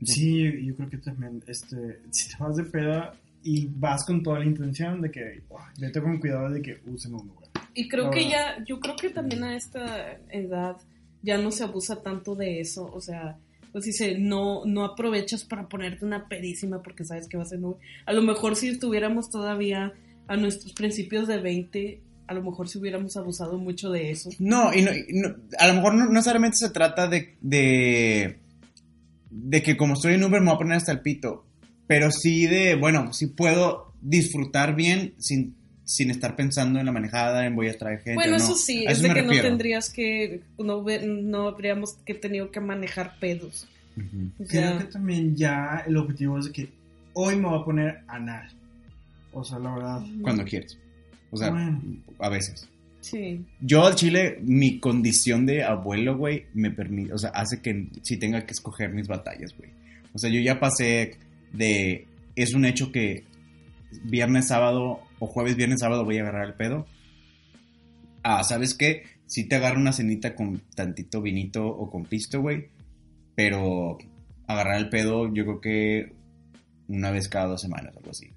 Sí, yo creo que también, este, si te vas de peda y vas con toda la intención de que, "Uah, vete con cuidado de que usen un lugar. Y creo La que verdad. ya, yo creo que también a esta edad ya no se abusa tanto de eso, o sea, pues dice, no, no aprovechas para ponerte una pedísima porque sabes que va a ser nube. A lo mejor si estuviéramos todavía a nuestros principios de 20, a lo mejor si hubiéramos abusado mucho de eso. No, y no, y no- a lo mejor no, no necesariamente se trata de, de, de que como estoy en Uber me voy a poner hasta el pito, pero sí de, bueno, sí puedo disfrutar bien sin sin estar pensando en la manejada, en voy a traer gente. Bueno, no. eso sí, A es de que no tendrías que, no, ve- no habríamos que tenido que manejar pedos. O Creo que también ya el objetivo es de que hoy me voy a poner anal. O sea, la verdad. Cuando quieres. O sea, Bueno. a veces. Sí. Yo al chile, mi condición de abuelo, güey, me permite, o sea, hace que sí tenga que escoger mis batallas, güey. O sea, yo ya pasé de, es un hecho que viernes, sábado, o jueves, viernes, sábado voy a agarrar el pedo. Ah, ¿sabes qué? Sí te agarro una cenita con tantito vinito o con pisto, güey. Pero agarrar el pedo, yo creo que una vez cada dos semanas, algo así.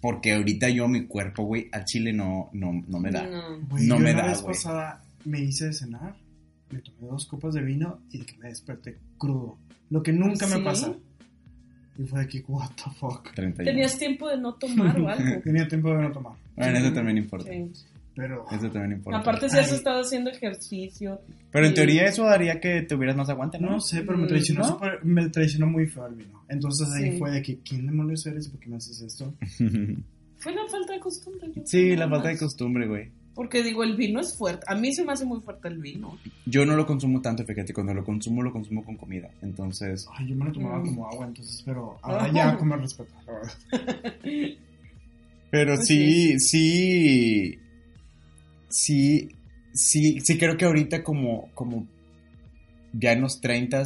Porque ahorita yo, mi cuerpo, güey, al chile no, no, no me da. No. Güey, No yo me la da, vez güey. pasada me hice de cenar, me tomé dos copas de vino y me desperté crudo. Lo que nunca ¿Sí? me pasa. Y fue de que, what the fuck. 31. Tenías tiempo de no tomar o algo. Tenía tiempo de no tomar. Bueno, eso también importa. Sí. Pero Eso también importa. Aparte, si has Ay. estado haciendo ejercicio. Pero en teoría eso haría que tuvieras más aguante, ¿no? no sé, pero me Mm, traicionó, ¿no? súper- me traicionó muy feo el vino. Entonces ahí Sí. fue de que, ¿quién demonios eres y por qué me haces esto? Fue la falta de costumbre. yo sí, creo, la nada falta de más. costumbre, güey. Porque digo, el vino es fuerte. A mí se me hace muy fuerte el vino. Yo no lo consumo tanto, fíjate, cuando lo consumo, lo consumo con comida. Entonces, Ay, yo me lo tomaba Mm. como agua, entonces, pero ahora ya como respeto, la verdad. pero Pues sí, sí, sí, sí, sí creo que ahorita como, como ya en los 30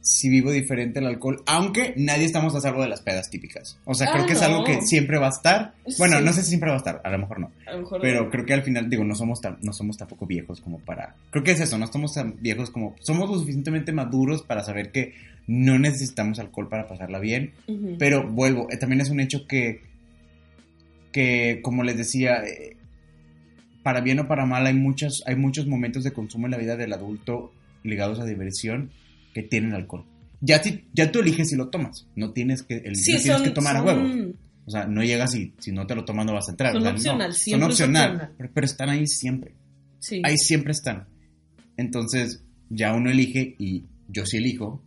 sí vivo diferente el alcohol, aunque nadie estamos a salvo de las pedas típicas. O sea, Ah, creo que es algo no. que siempre va a estar. Bueno, Sí. no sé si siempre va a estar, a lo mejor no. A lo mejor. Pero creo que al final, digo, no somos, tan, no somos tampoco viejos como para... Creo que es eso, no estamos tan viejos como... Somos lo suficientemente maduros para saber que no necesitamos alcohol para pasarla bien. Pero vuelvo, eh, también es un hecho que, que como les decía, eh, para bien o para mal hay, muchos hay muchos momentos de consumo en la vida del adulto ligados a diversión que tienen alcohol. Ya, si, ya tú eliges si lo tomas, no tienes que, el, Sí, no tienes son- que tomar a son- huevo. O sea, no llegas y si no te lo tomas no vas a entrar. Son o sea, no, opcional, son siempre opcional, opcional. Pero, pero están ahí siempre. Sí. Ahí siempre están. Entonces, ya uno elige y yo sí elijo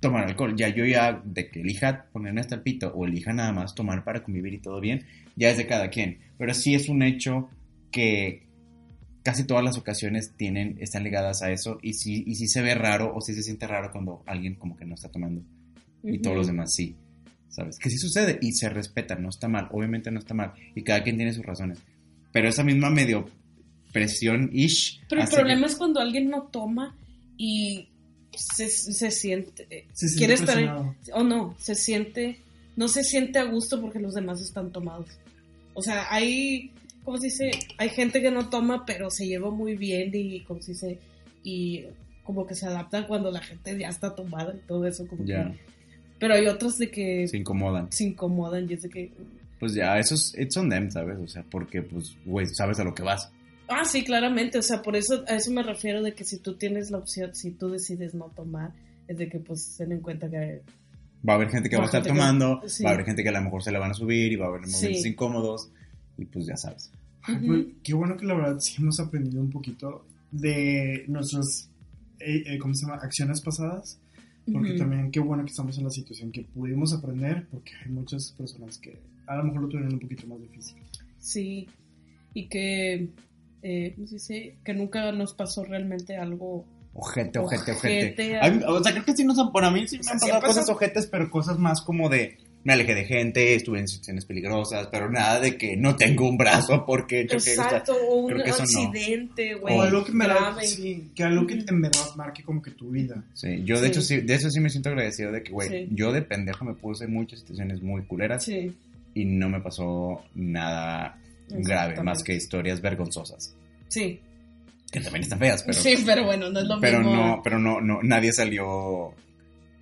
tomar alcohol. Ya yo ya de que elija ponerme hasta el pito o elija nada más tomar para convivir y todo bien, ya es de cada quien. Pero sí es un hecho que casi todas las ocasiones tienen, están ligadas a eso y sí, y sí se ve raro o sí se siente raro cuando alguien como que no está tomando y todos los demás sí. ¿Sabes? Que sí sucede y se respeta, no está mal, obviamente no está mal y cada quien tiene sus razones. Pero esa misma medio presión ish. Pero el problema es cuando alguien no toma y se, se siente. eh, Se siente quiere estar. O no, se siente. No se siente a gusto porque los demás están tomados. O sea, hay. ¿Cómo se dice? Hay gente que no toma, pero se lleva muy bien y. ¿Cómo se dice? Y como que se adaptan cuando la gente ya está tomada y todo eso. Como que pero hay otros de que se incomodan. se incomodan y es de que. Pues ya, eso es it's on them, ¿sabes? O sea, porque pues, güey, sabes a lo que vas. Ah, sí, claramente. O sea, por eso a eso me refiero de que si tú tienes la opción, si tú decides no tomar, es de que pues ten en cuenta que Va a haber gente que va a estar que- tomando, sí. va a haber gente que a lo mejor se le van a subir y va a haber momentos Sí. incómodos y pues ya sabes. Ay, pues, qué bueno que la verdad sí hemos aprendido un poquito de nuestras eh, eh, ¿cómo se llama? acciones pasadas. Porque Ujú. también qué bueno que estamos en la situación que pudimos aprender, porque hay muchas personas que a lo mejor lo tuvieron un poquito más difícil. Sí, y que, eh, ¿cómo se dice? Que nunca nos pasó realmente algo. Ojete, ojete, ojete. Ojete, A mí- o sea, creo que sí nos han, bueno, a mí sí me O sea, han sí pasado pasado- cosas ojetes, pero cosas más como de me alejé de gente, estuve en situaciones peligrosas, pero nada de que no tengo un brazo porque choqué. o sea, Exacto, o un creo que eso no. accidente, güey. o algo que, verdad, grave. sí, que algo que en verdad marque como que tu vida. Sí, yo de Sí. hecho sí, de eso sí me siento agradecido de que, güey, Sí. yo de pendejo me puse en muchas situaciones muy culeras Sí, y no me pasó nada grave, más que historias vergonzosas, sí. que también están feas, pero, sí, pero bueno, no es lo pero mismo. no, pero no, no, nadie salió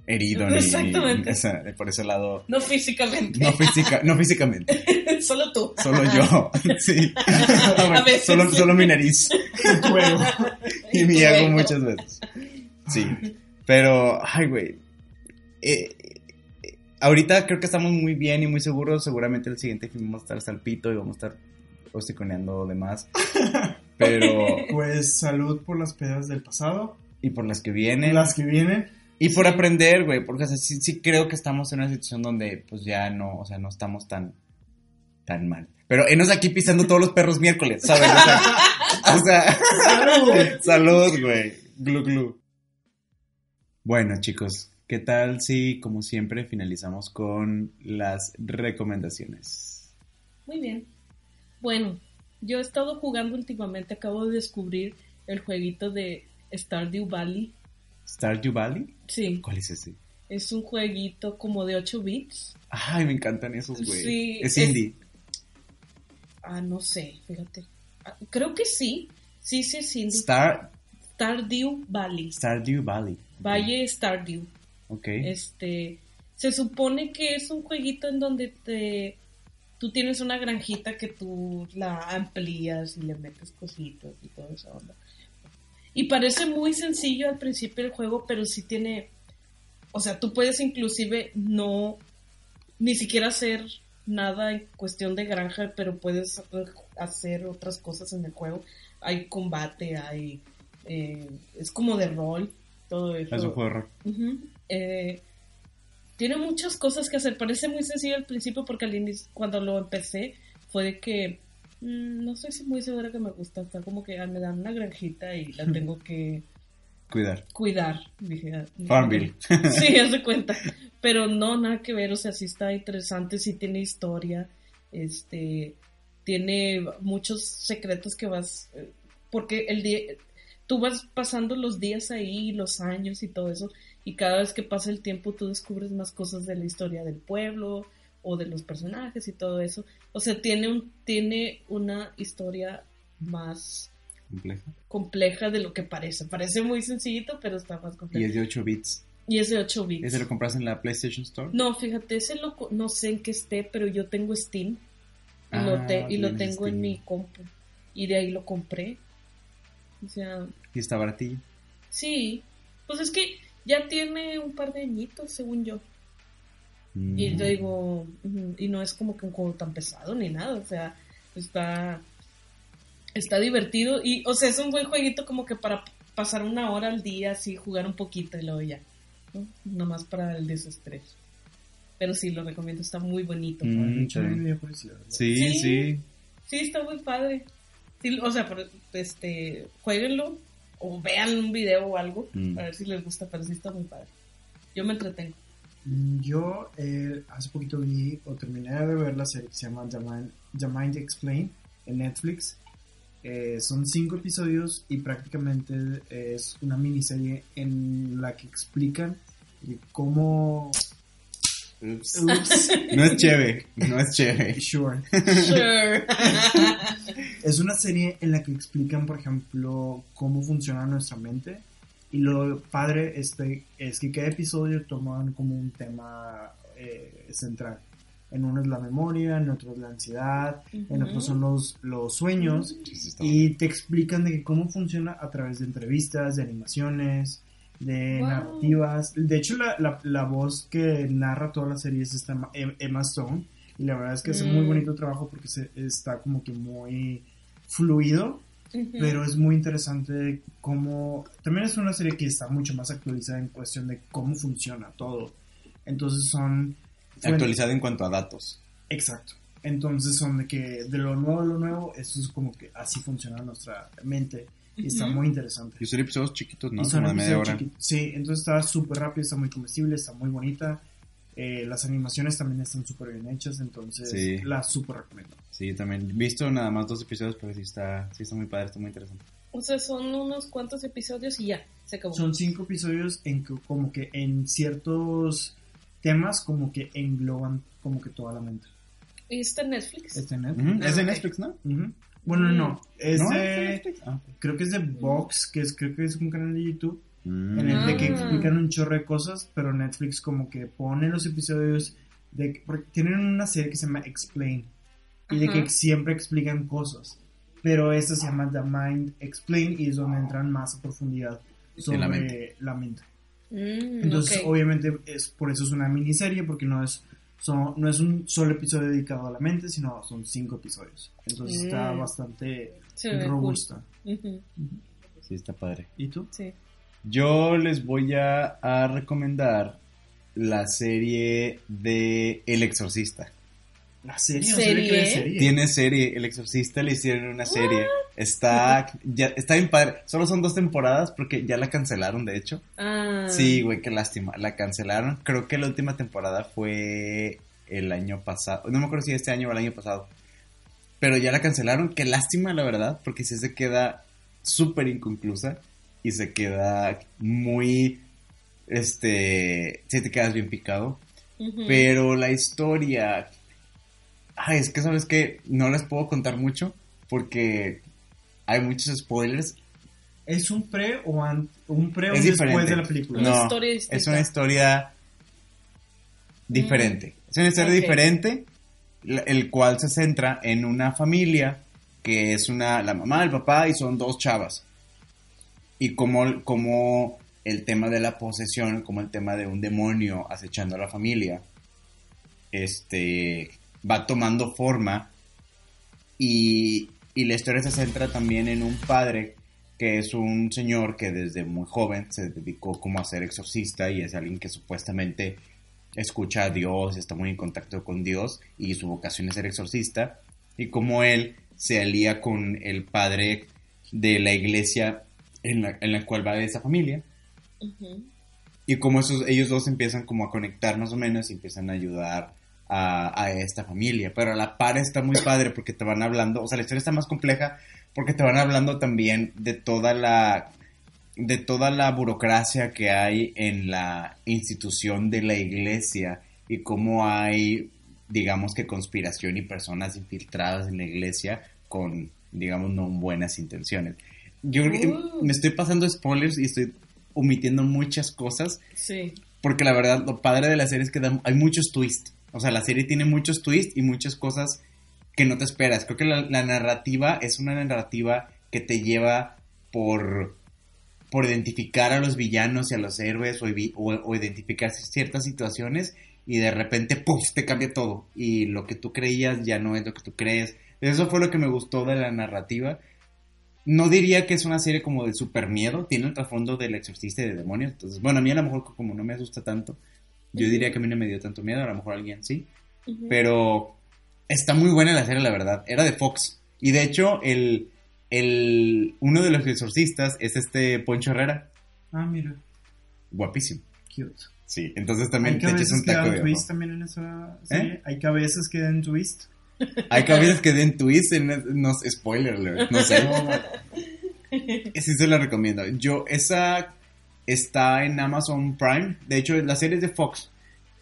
herido ni, Exactamente. o sea, por ese lado, No físicamente, no física, no físicamente, solo tú. solo yo, sí, bueno, veces. solo, solo mi nariz Juego. y mi ego muchas veces, sí, pero, ay, güey, eh, eh, ahorita creo que estamos muy bien y muy seguros, seguramente el siguiente film vamos a estar hasta el pito y vamos a estar hociconeando demás, pero, Pues salud por las pedas del pasado, y por las que vienen, las que vienen. Y por aprender, güey, porque o sea, sí, sí creo que estamos en una situación donde pues ya no, o sea, no estamos tan tan mal. Pero enos aquí pisando todos los perros miércoles, ¿sabes? O sea, o sea Salud. salud, güey. Glu, glu. Bueno, chicos, ¿qué tal si, como siempre, finalizamos con las recomendaciones? Muy bien. Bueno, yo he estado jugando últimamente, acabo de descubrir el jueguito de Stardew Valley. ¿Stardew Valley? Sí, ¿Cuál es ese? es un jueguito como de 8 bits. Ay, me encantan esos, güey. Sí, es es- indie. Ah, no sé, fíjate. Ah, Creo que sí. Sí, sí, es indie. Star, Stardew Valley. Stardew Valley. Valle Stardew. Ok. Este, se supone que es un jueguito en donde te tú tienes una granjita que tú la amplías y le metes cositas y toda esa onda. Y parece muy sencillo al principio el juego, pero sí tiene, o sea, tú puedes inclusive no, ni siquiera hacer nada en cuestión de granja, pero puedes hacer otras cosas en el juego. Hay combate, hay, eh, es como de rol, todo eso. Es un juego de rock. Ujú. Eh, tiene muchas cosas que hacer. Parece muy sencillo al principio porque al inicio, cuando lo empecé, fue de que no estoy muy segura que me gusta. Está como que me dan una granjita y la tengo que Cuidar. cuidar. Dije, ah, Farmville. Sí, haz de cuenta. Pero no, nada que ver. O sea, sí está interesante, sí tiene historia. Este, tiene muchos secretos que vas. eh, Porque el día. Tú vas pasando los días ahí, los años y todo eso. Y cada vez que pasa el tiempo, tú descubres más cosas de la historia del pueblo o de los personajes y todo eso. O sea, tiene, un, tiene una historia más Complejo. compleja de lo que parece. Parece muy sencillito, pero está más Y complejo. es de 8 bits. Y es de 8 bits. ¿Ese lo compras en la PlayStation Store? No, fíjate, ese lo, no sé en qué esté, pero yo tengo Steam. Y Ah, lo, te- y lo tengo en mi compu. Y de ahí lo compré. O sea, Y está baratillo. sí. Pues es que ya tiene un par de añitos, según yo. Y Mm. yo digo, y no es como que un juego tan pesado ni nada. O sea, está, está divertido. Y, o sea, es un buen jueguito como que para pasar una hora al día, así, jugar un poquito y luego ya. ¿no? Nomás para el desestrés. Pero sí, lo recomiendo, está muy bonito. Mm, curiosidad. Sí, Sí. sí. Sí, está muy padre. Sí, o sea, este, jueguenlo o vean un video o algo Mm. a ver si les gusta, pero sí está muy padre. Yo me entretengo. Yo eh, hace poquito vi o terminé de ver la serie que se llama The Mind, The Mind Explained en Netflix. Eh, son cinco episodios y prácticamente es una miniserie en la que explican cómo... No es chévere. No es chévere. sure. Sure. Es una serie en la que explican, por ejemplo, cómo funciona nuestra mente. Y lo padre este, es que cada episodio toman como un tema eh, central. En uno es la memoria, en otro es la ansiedad, en otro son los, los sueños. Sí, Y te explican de que cómo funciona a través de entrevistas, de animaciones, de Wow. narrativas. De hecho, la, la, la voz que narra toda la serie es esta Em- Emma Stone. Y la verdad es que hace muy Mm. bonito trabajo porque se, está como que muy fluido. Pero es muy interesante cómo... También es una serie que está mucho más actualizada en cuestión de cómo funciona todo. Entonces son... Actualizado en cuanto a datos. Exacto. Entonces son de que de lo nuevo a lo nuevo, eso es como que así funciona nuestra mente. Y está muy interesante. Y son episodios chiquitos, ¿no? Y son Como de media episodios hora. chiquitos. Sí, entonces está súper rápido, está muy comestible, está muy bonita. Eh, las animaciones también están súper bien hechas, entonces Sí. las súper recomiendo. Sí, también. Visto nada más dos episodios, pero sí está, sí está muy padre, está muy interesante. O sea, son unos cuantos episodios y ya, se acabó. Son cinco episodios en que como que en ciertos temas como que engloban como que toda la mente. ¿Y está en Netflix? ¿Está en Netflix? Es de. Netflix, ¿no? Bueno, Mm. no, es ¿No? de, Netflix? Ah, ok. creo que es de Vox, que es, creo que es un canal de YouTube, Mm. en el de que Ah. explican un chorro de cosas, pero Netflix como que pone los episodios de, porque tienen una serie que se llama Explain, y de Ajá. que siempre explican cosas, pero esta se llama The Mind Explain y es donde entran más a profundidad sobre la la mente. Mm, Entonces, obviamente, es por eso es una miniserie, porque no es, son, no es un solo episodio dedicado a la mente, sino son cinco episodios. Entonces está Mm. bastante robusta. Sí, está padre. ¿Y tú? Sí. Yo les voy a, a recomendar la serie de El Exorcista. La serie, no ¿Serie? serie. Tiene serie, El Exorcista le hicieron una serie. Está, ya, está bien padre. Solo son dos temporadas porque ya la cancelaron, de hecho. Ah. Sí, güey, qué lástima. La cancelaron. Creo que la última temporada fue el año pasado. No me acuerdo si este año o el año pasado. Pero ya la cancelaron. Qué lástima, la verdad, porque sí se queda súper inconclusa y se queda muy, este, sí te quedas bien picado. Pero la historia. Ay, es que sabes que no les puedo contar mucho porque hay muchos spoilers. ¿Es un pre o an- un pre o Es después diferente. de la película? Una No, historia es una historia diferente. Es una historia diferente, el cual se centra en una familia que es una la mamá, el papá y son dos chavas. Y como, el tema de la posesión, como el tema de un demonio acechando a la familia, este va tomando forma y, y la historia se centra también en un padre que es un señor que desde muy joven se dedicó como a ser exorcista y es alguien que supuestamente escucha a Dios, está muy en contacto con Dios y su vocación es ser exorcista. Y como él se alía con el padre de la iglesia en la, en la cual va de esa familia y como esos, ellos dos empiezan como a conectar más o menos y empiezan a ayudar a, a esta familia. Pero a la par está muy padre porque te van hablando, o sea, la historia está más compleja porque te van hablando también de toda la de toda la burocracia que hay en la institución de la iglesia y cómo hay digamos que conspiración y personas infiltradas en la iglesia con digamos no buenas intenciones. Yo creo que Uh. me estoy pasando spoilers y estoy omitiendo muchas cosas Sí. porque la verdad lo padre de la serie es que da- hay muchos twists. O sea, la serie tiene muchos twists y muchas cosas que no te esperas. Creo que la, la narrativa es una narrativa que te lleva por, por identificar a los villanos y a los héroes o, o- o identificar ciertas situaciones y de repente, ¡puf!, te cambia todo. Y lo que tú creías ya no es lo que tú crees. Eso fue lo que me gustó de la narrativa. No diría que es una serie como de super miedo, tiene el trasfondo del exorcista y de demonios. Entonces, bueno, a mí a lo mejor como no me asusta tanto, yo diría que a mí no me dio tanto miedo, a lo mejor a alguien sí. Pero está muy buena la serie, la verdad. Era de Fox. Y de hecho, el, el, uno de los exorcistas es este Poncho Herrera. Ah, mira, Guapísimo. cute. Sí, entonces también Hay te echas un que taco de twist ojo. también en esa serie. ¿Eh? Hay cabezas que dan twist. Hay cabezas que den twist en... No, spoiler alert, no sé. Sí se la recomiendo. Yo, esa está en Amazon Prime. De hecho, la serie es de Fox.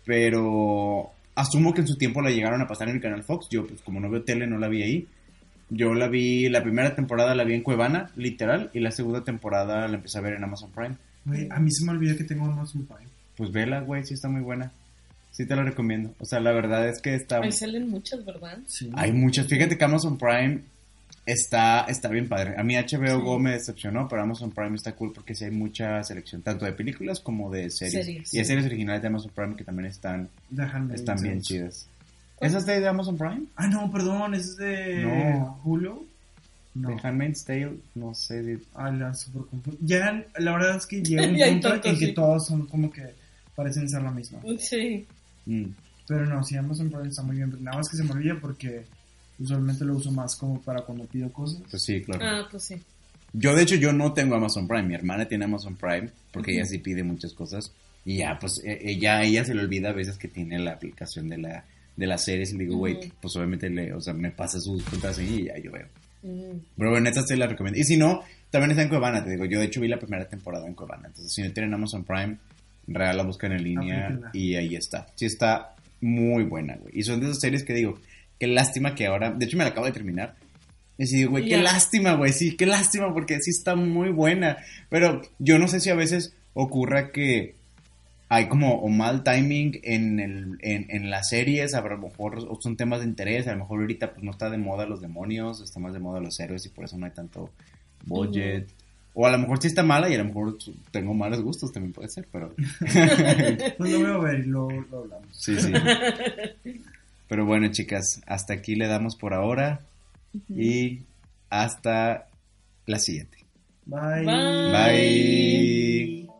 Pero asumo que en su tiempo la llegaron a pasar en el canal Fox. Yo, pues como no veo tele, no la vi ahí. Yo la vi, la primera temporada la vi en Cuevana, literal. Y la segunda temporada la empecé a ver en Amazon Prime. Güey, a mí se me olvidó que tengo Amazon Prime. Pues vela, güey, sí está muy buena. Sí te la recomiendo. O sea, la verdad es que está... Ahí salen muchas, ¿verdad? Sí. Hay muchas. Fíjate que Amazon Prime está, está bien padre. A mí HBO Sí. Go me decepcionó, pero Amazon Prime está cool porque sí hay mucha selección, tanto de películas como de series. Series, y hay sí. series originales de Amazon Prime que también están, Déjame están bien chidas. ¿Esa es de Amazon Prime? Ah, no, perdón, es de No. Hulu. No. De Handmaid's Tale, no sé. de- Ah, la super Ya, la verdad es que llega un punto en que sí. todos son como que parecen ser la misma. Sí. Mm. Pero no, sí, Amazon Prime está muy bien. Nada más que se me olvida porque usualmente lo uso más como para cuando pido cosas. Pues sí, claro. Ah, pues sí. Yo, de hecho, yo no tengo Amazon Prime. Mi hermana tiene Amazon Prime porque Ujú. ella sí pide muchas cosas. Y ya, pues, e- ella, a ella se le olvida a veces que tiene la aplicación de la, de las series. Y le digo, Ujú. wait, pues obviamente le, o sea, me pasa sus contraseña y ya yo veo. Mm. Pero bueno, esta sí la recomiendo. Y si no, también está en Cuevana, te digo. Yo, de hecho, vi la primera temporada en Cuevana. Entonces, si no tienen Amazon Prime, real la buscan en línea Aplíquenla. y ahí está. Sí está muy buena, güey. Y son de esas series que digo, qué lástima que ahora... De hecho, me la acabo de terminar. Y sí, digo, güey, qué lástima, güey. Sí, qué lástima porque sí está muy buena. Pero yo no sé si a veces ocurra que hay como o mal timing en, el, en, en las series, a lo mejor o son temas de interés, a lo mejor ahorita pues no está de moda los demonios, está más de moda los héroes y por eso no hay tanto budget. O a lo mejor sí está mala y a lo mejor tengo malos gustos, también puede ser, pero Pues lo voy a ver y lo, lo hablamos. sí, sí. Pero bueno, chicas, hasta aquí le damos por ahora y hasta la siguiente. Bye. Bye. Bye.